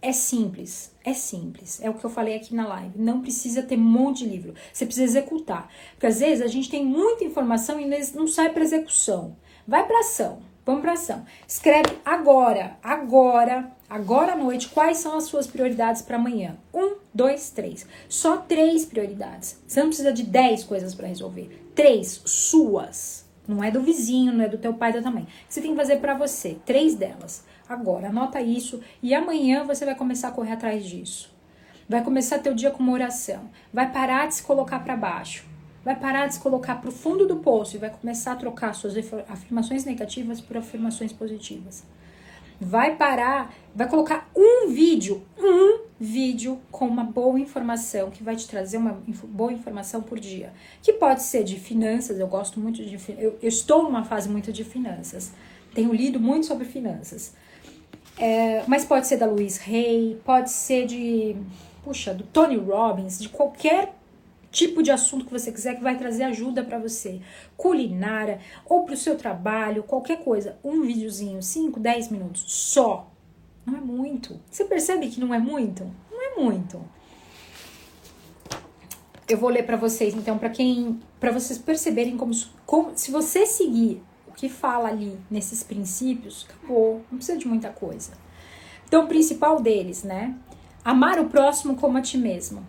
é simples, é simples. É o que eu falei aqui na live. Não precisa ter um monte de livro. Você precisa executar. Porque às vezes a gente tem muita informação e não sai para execução. Vai para ação. Vamos para ação. Escreve agora, agora, agora à noite, quais são as suas prioridades para amanhã. Um, dois, três. Só três prioridades. Você não precisa de dez coisas para resolver. Três suas. Não é do vizinho, não é do teu pai, da tua mãe. Você tem que fazer para você. Três delas agora. Anota isso e amanhã você vai começar a correr atrás disso. Vai começar teu dia com uma oração. Vai parar de se colocar para baixo. Vai parar de se colocar para o fundo do poço e vai começar a trocar suas afirmações negativas por afirmações positivas. Vai parar, vai colocar um vídeo, um vídeo com uma boa informação que vai te trazer uma boa informação por dia. Que pode ser de finanças, eu gosto muito de eu, eu estou numa fase muito de finanças. Tenho lido muito sobre finanças. É, mas pode ser da Louise Hay, pode ser de, puxa, do Tony Robbins, de qualquer tipo de assunto que você quiser que vai trazer ajuda para você. Culinária ou para o seu trabalho, qualquer coisa. Um videozinho, 5, 10 minutos só. Não é muito. Você percebe que não é muito? Não é muito. Eu vou ler para vocês, então, para quem, para vocês perceberem como, como, se você seguir que fala ali nesses princípios, acabou, não precisa de muita coisa. Então, o principal deles, né? Amar o próximo como a ti mesmo.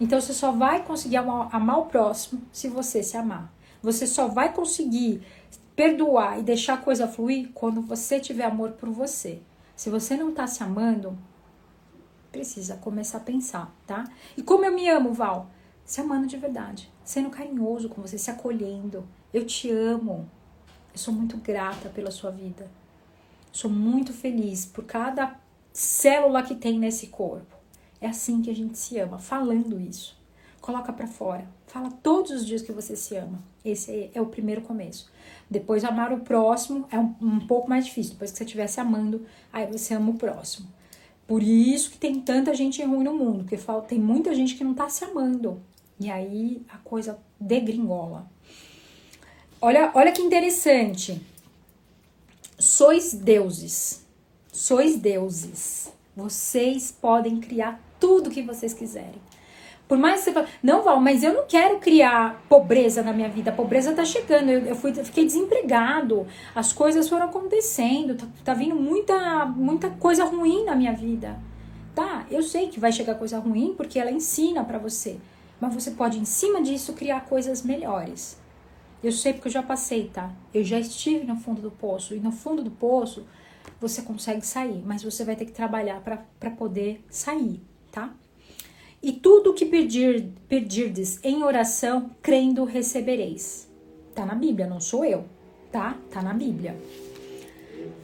Então, você só vai conseguir amar, amar o próximo se você se amar. Você só vai conseguir perdoar e deixar a coisa fluir quando você tiver amor por você. Se você não tá se amando, precisa começar a pensar, tá? E como eu me amo, Val? Se amando de verdade, sendo carinhoso com você, se acolhendo. Eu te amo. Eu sou muito grata pela sua vida. Sou muito feliz por cada célula que tem nesse corpo. É assim que a gente se ama, falando isso. Coloca para fora. Fala todos os dias que você se ama. Esse é o primeiro começo. Depois, amar o próximo é um, um pouco mais difícil. Depois que você estiver se amando, aí você ama o próximo. Por isso que tem tanta gente ruim no mundo, porque tem muita gente que não tá se amando. E aí a coisa degringola. Olha, olha que interessante. Sois deuses. Sois deuses. Vocês podem criar tudo que vocês quiserem. Por mais que você fale, não, Val, mas eu não quero criar pobreza na minha vida. A pobreza tá chegando. Eu, eu, fui, eu fiquei desempregado. As coisas foram acontecendo. Tá, tá vindo muita, muita coisa ruim na minha vida. Tá, eu sei que vai chegar coisa ruim porque ela ensina para você. Mas você pode, em cima disso, criar coisas melhores. Eu sei porque eu já passei, tá? Eu já estive no fundo do poço. E no fundo do poço você consegue sair, mas você vai ter que trabalhar para poder sair, tá? E tudo que pedir, pedirdes em oração, crendo, recebereis. Tá na Bíblia, não sou eu, tá? Tá na Bíblia.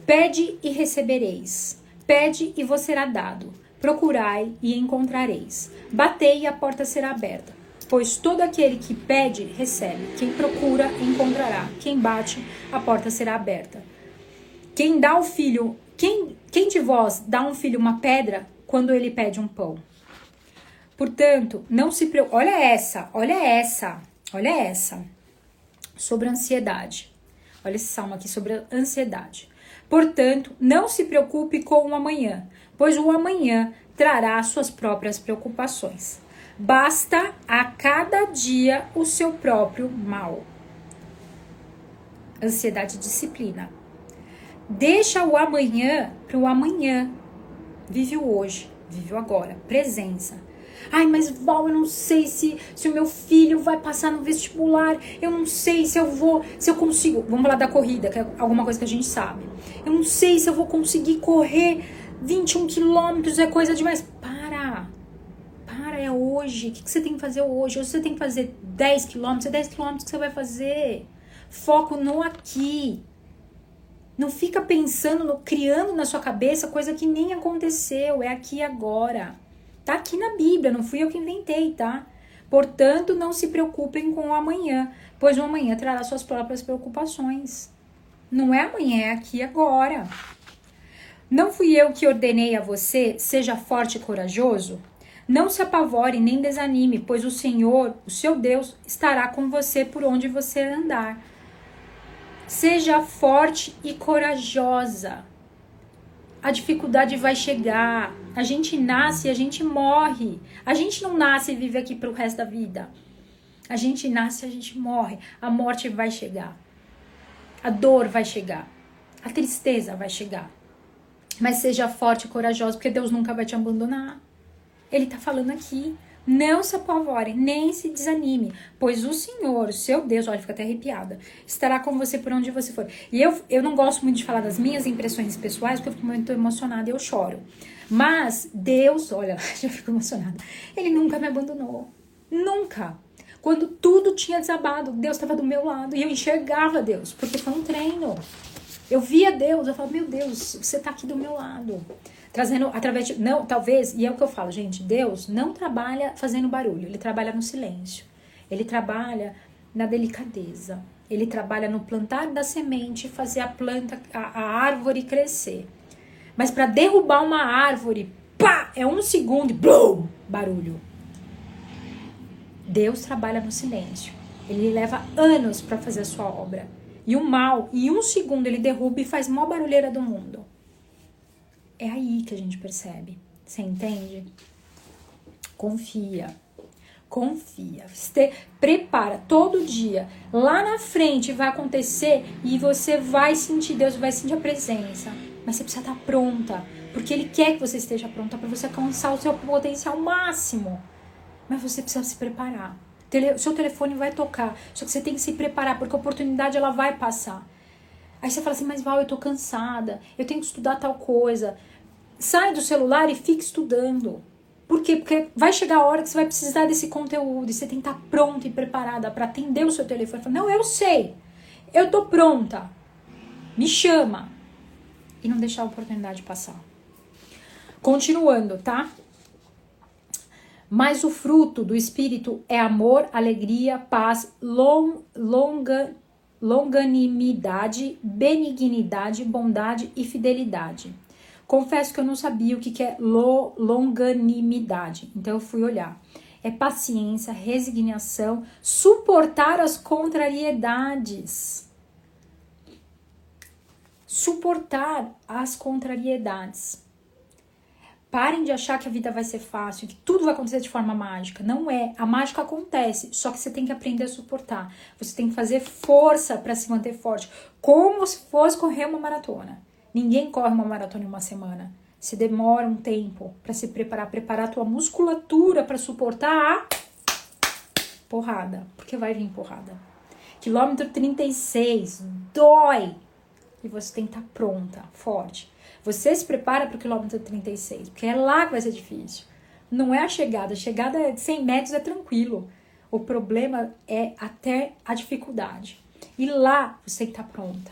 Pede e recebereis. Pede e vos será dado. Procurai e encontrareis. Batei e a porta será aberta. Pois todo aquele que pede, recebe. Quem procura, encontrará. Quem bate, a porta será aberta. Quem dá o filho, quem, quem de vós dá um filho uma pedra quando ele pede um pão? Portanto, não se preocupe. Olha essa, olha essa, olha essa. Sobre ansiedade. Olha esse salmo aqui sobre a ansiedade. Portanto, não se preocupe com o amanhã, pois o amanhã trará suas próprias preocupações. Basta a cada dia o seu próprio mal. Ansiedade e disciplina. Deixa o amanhã para o amanhã. Vive o hoje, vive o agora. Presença. Ai, mas Val, eu não sei se, se o meu filho vai passar no vestibular. Eu não sei se eu vou, se eu consigo. Vamos falar da corrida, que é alguma coisa que a gente sabe. Eu não sei se eu vou conseguir correr 21 quilômetros, é coisa demais. Para. Para, é hoje. O que, você tem que fazer hoje? Hoje você tem que fazer 10 quilômetros, é 10 quilômetros que você vai fazer. Foco no aqui. Não fica pensando, no, criando na sua cabeça coisa que nem aconteceu, é aqui agora. Tá aqui na Bíblia, não fui eu que inventei, tá? Portanto, não se preocupem com o amanhã, pois o amanhã trará suas próprias preocupações. Não é amanhã, é aqui agora. Não fui eu que ordenei a você, seja forte e corajoso? Não se apavore nem desanime, pois o Senhor, o seu Deus, estará com você por onde você andar. Seja forte e corajosa a dificuldade vai chegar. A gente nasce e a gente morre. A gente não nasce e vive aqui pro resto da vida. A gente nasce e a gente morre. A morte vai chegar. A dor vai chegar. A tristeza vai chegar. Mas seja forte e corajoso, porque Deus nunca vai te abandonar. Ele tá falando aqui. Não se apavore, nem se desanime, pois o Senhor, o seu Deus, olha, fica até arrepiada, estará com você por onde você for. E eu, eu não gosto muito de falar das minhas impressões pessoais, porque eu fico muito emocionada e eu choro. Mas Deus, olha, *laughs* já fico emocionada, Ele nunca me abandonou. Nunca. Quando tudo tinha desabado, Deus estava do meu lado e eu enxergava Deus, porque foi um treino. Eu via Deus, eu falava, meu Deus, você está aqui do meu lado trazendo através de. Não, talvez, e é o que eu falo, gente, Deus não trabalha fazendo barulho, ele trabalha no silêncio. Ele trabalha na delicadeza. Ele trabalha no plantar da semente, fazer a planta, a, a árvore crescer. Mas para derrubar uma árvore, pá, é um segundo, blum, barulho. Deus trabalha no silêncio. Ele leva anos para fazer a sua obra. E o mal, em um segundo, ele derruba e faz maior barulheira do mundo. É aí que a gente percebe. Você entende? Confia. Confia. Você prepara todo dia. Lá na frente vai acontecer e você vai sentir Deus, vai sentir a presença. Mas você precisa estar pronta. Porque Ele quer que você esteja pronta para você alcançar o seu potencial máximo. Mas você precisa se preparar. O seu telefone vai tocar. Só que você tem que se preparar, porque a oportunidade ela vai passar. Aí você fala assim, mas Val, eu tô cansada, eu tenho que estudar tal coisa. Sai do celular e fique estudando. Por quê? Porque vai chegar a hora que você vai precisar desse conteúdo e você tem que estar pronta e preparada para atender o seu telefone. Fala, não, eu sei, eu tô pronta, me chama. E não deixar a oportunidade passar. Continuando, tá? Mas o fruto do Espírito é amor, alegria, paz, long, longa, longanimidade, benignidade, bondade e fidelidade. Confesso que eu não sabia o que, é longanimidade, então eu fui olhar. É paciência, resignação, suportar as contrariedades. Suportar as contrariedades. Parem de achar que a vida vai ser fácil, que tudo vai acontecer de forma mágica. Não é. A mágica acontece, só que você tem que aprender a suportar. Você tem que fazer força para se manter forte, como se fosse correr uma maratona. Ninguém corre uma maratona em uma semana. Se demora um tempo para se preparar, preparar a tua musculatura para suportar a porrada, porque vai vir porrada. Quilômetro 36, dói. E você tem que estar tá pronta, forte. Você se prepara para o quilômetro 36, porque é lá que vai ser difícil. Não é a chegada. A chegada é de 100 metros é tranquilo. O problema é até a dificuldade. E lá você tem que estar tá pronta.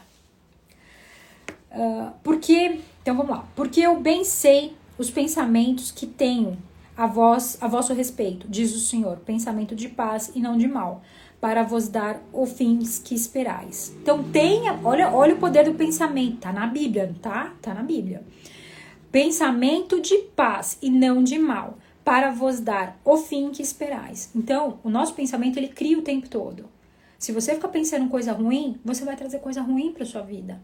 Uh, porque, então vamos lá. Porque eu bem sei os pensamentos que tenho a vós, a vosso respeito, diz o Senhor, pensamento de paz e não de mal, para vos dar o fins que esperais. Então tenha, olha, olha o poder do pensamento, tá na Bíblia, tá? Tá na Bíblia. Pensamento de paz e não de mal, para vos dar o fim que esperais. Então, o nosso pensamento ele cria o tempo todo. Se você ficar pensando coisa ruim, você vai trazer coisa ruim para sua vida.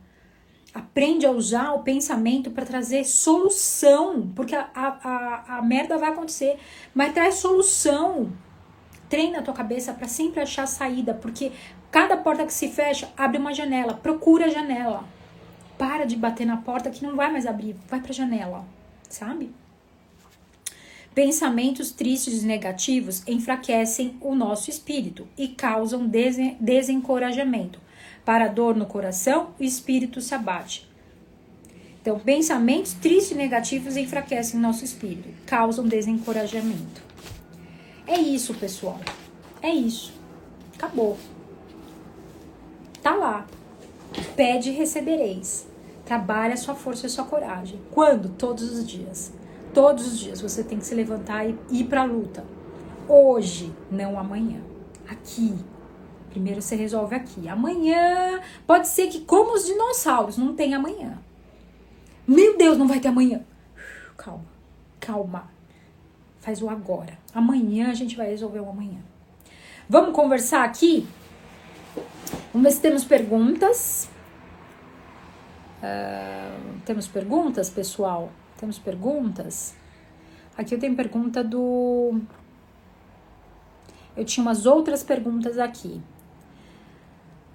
Aprende a usar o pensamento para trazer solução, porque a, a, a, merda vai acontecer, mas traz solução. Treina a tua cabeça para sempre achar saída, porque cada porta que se fecha abre uma janela. Procura a janela. Para de bater na porta que não vai mais abrir, vai para a janela, sabe? Pensamentos tristes e negativos enfraquecem o nosso espírito e causam desencorajamento. Para a dor no coração, o espírito se abate. Então, pensamentos tristes e negativos enfraquecem nosso espírito, causam desencorajamento. É isso, pessoal. É isso. Acabou. Tá lá. Pede e recebereis. Trabalha a sua força e a sua coragem. Quando? Todos os dias. Todos os dias você tem que se levantar e ir para a luta. Hoje, não amanhã. Aqui. Primeiro você resolve aqui. Amanhã, pode ser que, como os dinossauros, não tem amanhã. Meu Deus, não vai ter amanhã. Calma, calma. Faz o agora. Amanhã a gente vai resolver o amanhã. Vamos conversar aqui? Vamos ver se temos perguntas. Uh, temos perguntas, pessoal? Temos perguntas? Aqui eu tenho pergunta do. Eu tinha umas outras perguntas aqui.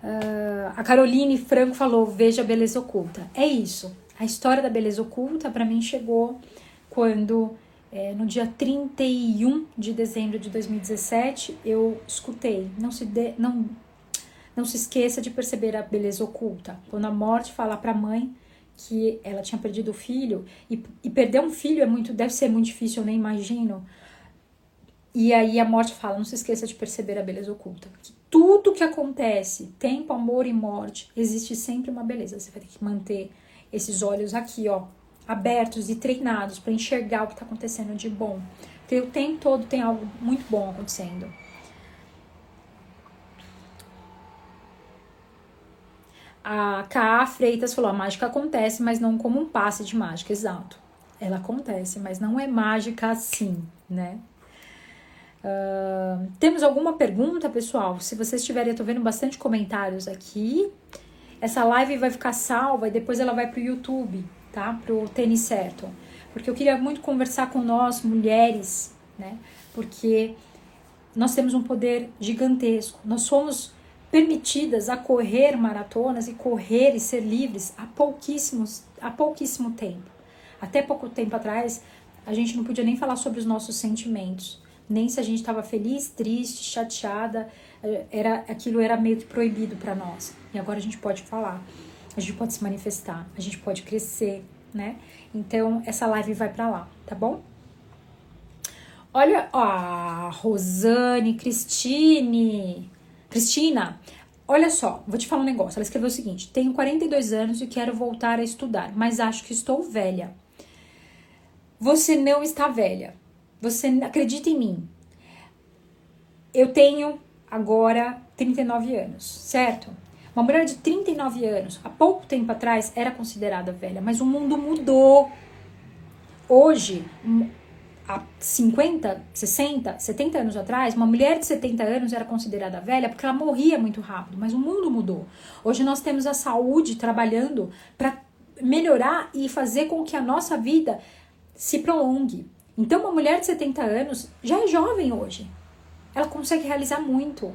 Uh, a Caroline Franco falou: Veja a beleza oculta. É isso. A história da beleza oculta para mim chegou quando, é, no dia 31 de dezembro de 2017, eu escutei. Não se, de, não, não se esqueça de perceber a beleza oculta. Quando a morte fala para a mãe que ela tinha perdido o filho e, e perder um filho é muito deve ser muito difícil eu nem imagino e aí a morte fala não se esqueça de perceber a beleza oculta tudo que acontece tempo amor e morte existe sempre uma beleza você vai ter que manter esses olhos aqui ó abertos e treinados para enxergar o que está acontecendo de bom porque o tempo todo tem algo muito bom acontecendo A K. Freitas falou: a mágica acontece, mas não como um passe de mágica. Exato. Ela acontece, mas não é mágica assim, né? Uh, temos alguma pergunta, pessoal? Se vocês tiverem, eu tô vendo bastante comentários aqui. Essa live vai ficar salva e depois ela vai pro YouTube, tá? Pro Tênis Certo. Porque eu queria muito conversar com nós, mulheres, né? Porque nós temos um poder gigantesco. Nós somos permitidas a correr maratonas e correr e ser livres há pouquíssimos, há pouquíssimo tempo. Até pouco tempo atrás, a gente não podia nem falar sobre os nossos sentimentos, nem se a gente estava feliz, triste, chateada, eh, era aquilo era meio que proibido para nós. E agora a gente pode falar, a gente pode se manifestar, a gente pode crescer, né? Então essa live vai para lá, tá bom? Olha, ó, Rosane, Cristine, Cristina, olha só, vou te falar um negócio. Ela escreveu o seguinte: Tenho 42 anos e quero voltar a estudar, mas acho que estou velha. Você não está velha. Você acredita em mim. Eu tenho agora 39 anos, certo? Uma mulher de 39 anos, há pouco tempo atrás, era considerada velha, mas o mundo mudou. Hoje, há 50, 60, 70 anos atrás, uma mulher de 70 anos era considerada velha porque ela morria muito rápido, mas o mundo mudou. Hoje nós temos a saúde trabalhando para melhorar e fazer com que a nossa vida se prolongue. Então, uma mulher de 70 anos já é jovem hoje. Ela consegue realizar muito.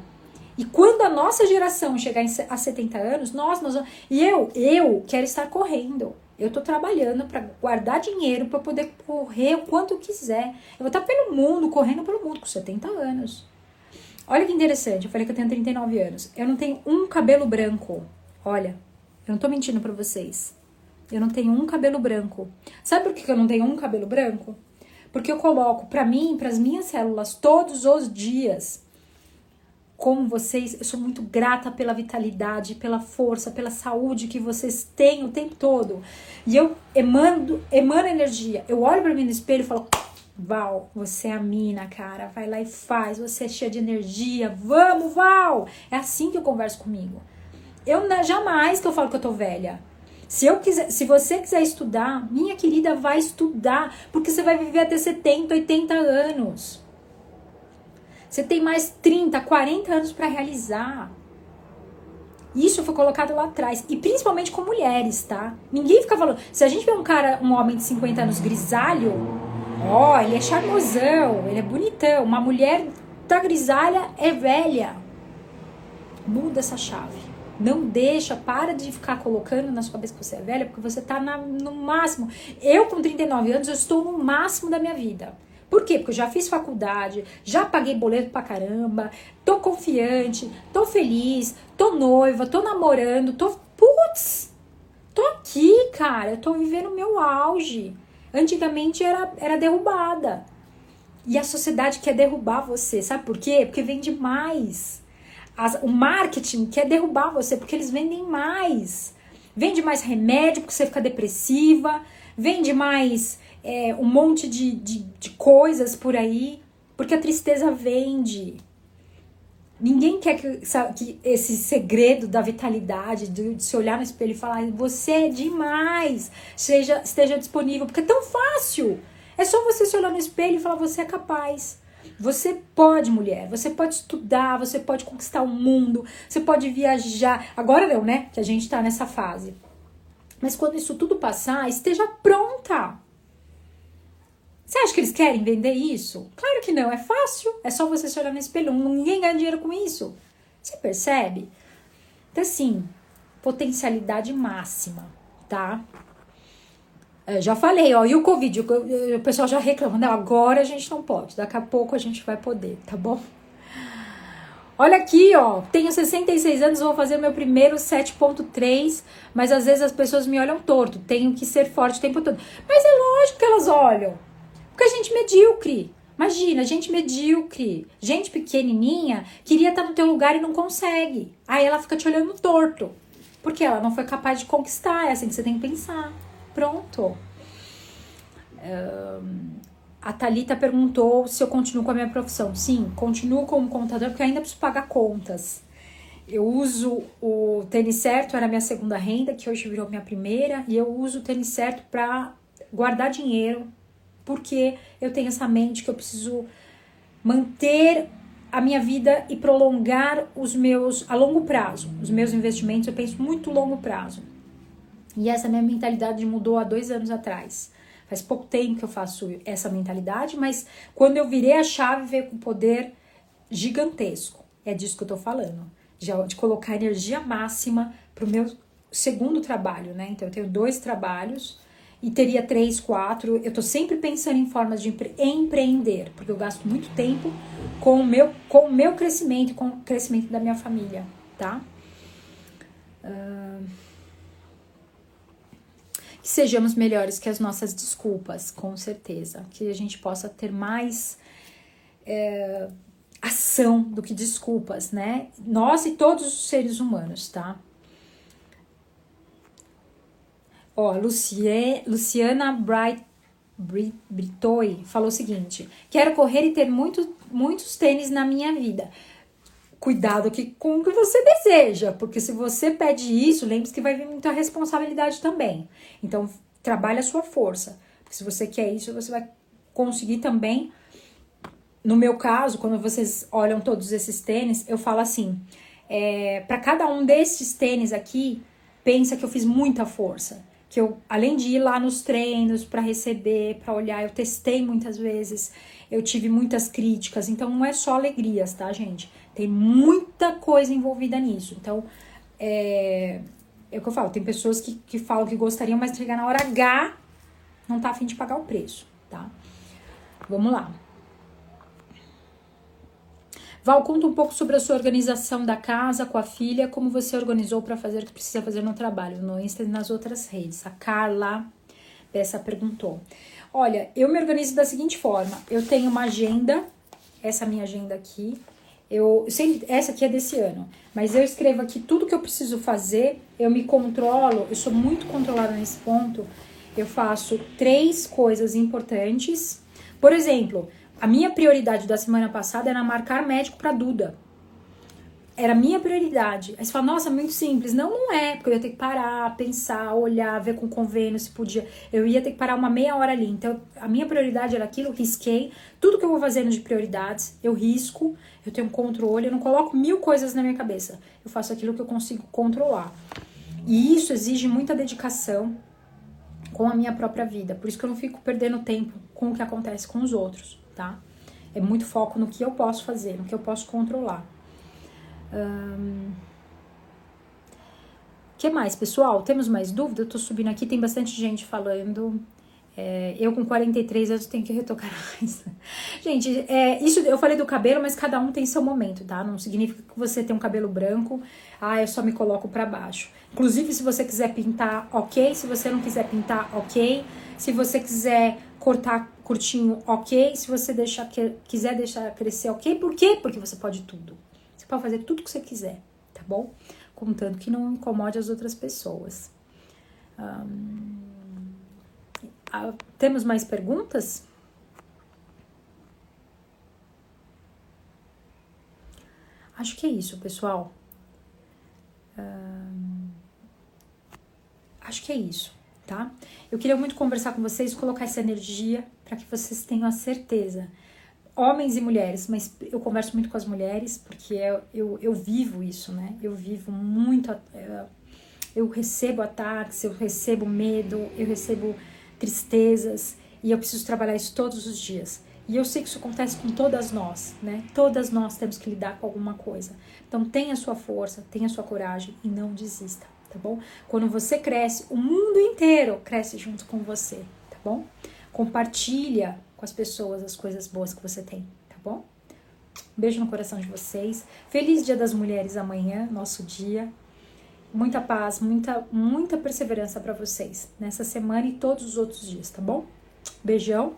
E quando a nossa geração chegar a 70 anos, nós, nós e eu, eu quero estar correndo. Eu tô trabalhando para guardar dinheiro para poder correr o quanto eu quiser. Eu vou estar pelo mundo, correndo pelo mundo com 70 anos. Olha que interessante, eu falei que eu tenho 39 anos. Eu não tenho um cabelo branco. Olha, eu não tô mentindo para vocês. Eu não tenho um cabelo branco. Sabe por que eu não tenho um cabelo branco? Porque eu coloco para mim, para as minhas células todos os dias como vocês, eu sou muito grata pela vitalidade, pela força, pela saúde que vocês têm o tempo todo. E eu emando, emano energia. Eu olho para mim no espelho e falo: Val, você é a mina, cara. Vai lá e faz. Você é cheia de energia. Vamos, Val! É assim que eu converso comigo. Eu jamais que eu falo que eu tô velha. Se eu quiser, se você quiser estudar, minha querida, vai estudar, porque você vai viver até 70, 80 anos. Você tem mais 30, 40 anos para realizar. Isso foi colocado lá atrás. E principalmente com mulheres, tá? Ninguém fica falando. Se a gente vê um cara, um homem de 50 anos grisalho, ó, ele é charmosão, ele é bonitão. Uma mulher tá grisalha é velha. Muda essa chave. Não deixa, para de ficar colocando na sua cabeça que você é velha, porque você tá na, no máximo. Eu, com 39 anos, eu estou no máximo da minha vida. Por quê? Porque eu já fiz faculdade, já paguei boleto pra caramba, tô confiante, tô feliz, tô noiva, tô namorando, tô. Putz! Tô aqui, cara, eu tô vivendo o meu auge. Antigamente era, era derrubada. E a sociedade quer derrubar você, sabe por quê? Porque vende mais. As, o marketing quer derrubar você porque eles vendem mais. Vende mais remédio porque você fica depressiva, vende mais é, um monte de, de, de coisas por aí, porque a tristeza vende. Ninguém quer que, sabe, que, esse segredo da vitalidade, de, de, se olhar no espelho e falar, você é demais, seja, esteja disponível, porque é tão fácil. É só você se olhar no espelho e falar, você é capaz. Você pode, mulher, você pode estudar, você pode conquistar o mundo, você pode viajar. Agora não, né? Que a gente tá nessa fase. Mas quando isso tudo passar, esteja pronta. Você acha que eles querem vender isso? Claro que não, é fácil. É só você se olhar no espelho. Ninguém ganha dinheiro com isso. Você percebe? Então, assim, potencialidade máxima, tá? É, já falei, ó, e o Covid? O, pessoal já reclama, não, agora a gente não pode, daqui a pouco a gente vai poder, tá bom? Olha aqui, ó, tenho 66 anos, vou fazer meu primeiro 7.3, mas às vezes as pessoas me olham torto, tenho que ser forte o tempo todo. Mas é lógico que elas olham. Porque a gente medíocre. Imagina, gente medíocre, gente pequenininha, queria estar no teu lugar e não consegue. Aí ela fica te olhando torto. Porque ela não foi capaz de conquistar. É assim que você tem que pensar. Pronto. A Thalita perguntou se eu continuo com a minha profissão. Sim, continuo como contador porque ainda preciso pagar contas. Eu uso o tênis certo, era minha segunda renda, que hoje virou minha primeira, e eu uso o tênis certo para guardar dinheiro porque eu tenho essa mente que eu preciso manter a minha vida e prolongar os meus a longo prazo. Os meus investimentos eu penso muito longo prazo. E essa minha mentalidade mudou há dois anos atrás. Faz pouco tempo que eu faço essa mentalidade, mas quando eu virei a chave, veio com poder gigantesco. É disso que eu tô falando. De, de colocar energia máxima pro meu segundo trabalho, né? Então eu tenho dois trabalhos e teria três, quatro. Eu tô sempre pensando em formas de empre empreender, porque eu gasto muito tempo com o meu, com o meu crescimento, com o crescimento da minha família, tá? Uh... Que sejamos melhores que as nossas desculpas, com certeza. Que a gente possa ter mais é, ação do que desculpas, né? Nós e todos os seres humanos, tá? Ó, Lucie, Luciana Bright, Britoi falou o seguinte: quero correr e ter muito, muitos tênis na minha vida. Cuidado aqui com o que você deseja, porque se você pede isso, lembre-se que vai vir muita responsabilidade também. Então, trabalhe a sua força. Porque se você quer isso, você vai conseguir também. No meu caso, quando vocês olham todos esses tênis, eu falo assim: é, para cada um desses tênis aqui, pensa que eu fiz muita força que eu, além de ir lá nos treinos para receber, para olhar, eu testei muitas vezes, eu tive muitas críticas, então não é só alegrias, tá, gente? Tem muita coisa envolvida nisso. Então, é, é o que eu falo, tem pessoas que, que falam que gostariam, mas chegar na hora H, não tá afim de pagar o preço, tá? Vamos lá. Val, conta um pouco sobre a sua organização da casa com a filha, como você organizou para fazer o que precisa fazer no trabalho, no Insta e nas outras redes. A Carla Peça perguntou. Olha, eu me organizo da seguinte forma: eu tenho uma agenda, essa minha agenda aqui. Eu essa aqui é desse ano, mas eu escrevo aqui tudo que eu preciso fazer, eu me controlo, eu sou muito controlada nesse ponto. Eu faço três coisas importantes. Por exemplo, a minha prioridade da semana passada era marcar médico para Duda. era minha prioridade. Aí você fala, nossa, muito simples. Não, não é, porque eu ia ter que parar, pensar, olhar, ver com convênio se podia. Eu ia ter que parar uma meia hora ali. Então, a minha prioridade era aquilo, risquei. Tudo que eu vou fazendo de prioridades, eu risco, eu tenho controle, eu não coloco mil coisas na minha cabeça. Eu faço aquilo que eu consigo controlar. E isso exige muita dedicação com a minha própria vida. Por isso que eu não fico perdendo tempo com o que acontece com os outros, tá? É muito foco no que eu posso fazer, no que eu posso controlar. Um... que mais, pessoal? Temos mais dúvida? Eu tô subindo aqui, tem bastante gente falando. É, eu com 43 anos tenho que retocar mais. *laughs* Gente, é, isso eu falei do cabelo, mas cada um tem seu momento, tá? Não significa que você tem um cabelo branco, ah, eu só me coloco para baixo. Inclusive, se você quiser pintar, ok. Se você não quiser pintar, ok. Se você quiser cortar curtinho, ok. Se você deixar, quiser deixar crescer, ok. Por quê? Porque você pode tudo pode fazer tudo que você quiser, tá bom? Contanto que não incomode as outras pessoas. Um, temos mais perguntas? Acho que é isso, pessoal. Um, acho que é isso, tá? Eu queria muito conversar com vocês, colocar essa energia para que vocês tenham a certeza homens e mulheres, mas eu converso muito com as mulheres porque eu, eu, eu vivo isso, né? Eu vivo muito. É, eu recebo ataques, eu recebo medo, eu recebo tristezas e eu preciso trabalhar isso todos os dias. E eu sei que isso acontece com todas nós, né? Todas nós temos que lidar com alguma coisa. Então tenha sua força, tenha sua coragem e não desista, tá bom? Quando você cresce, o mundo inteiro cresce junto com você, tá bom? Compartilha com as pessoas as coisas boas que você tem, tá bom? Beijo no coração de vocês. Feliz Dia das Mulheres amanhã, nosso dia. Muita paz, muita muita perseverança para vocês nessa semana e todos os outros dias, tá bom? Beijão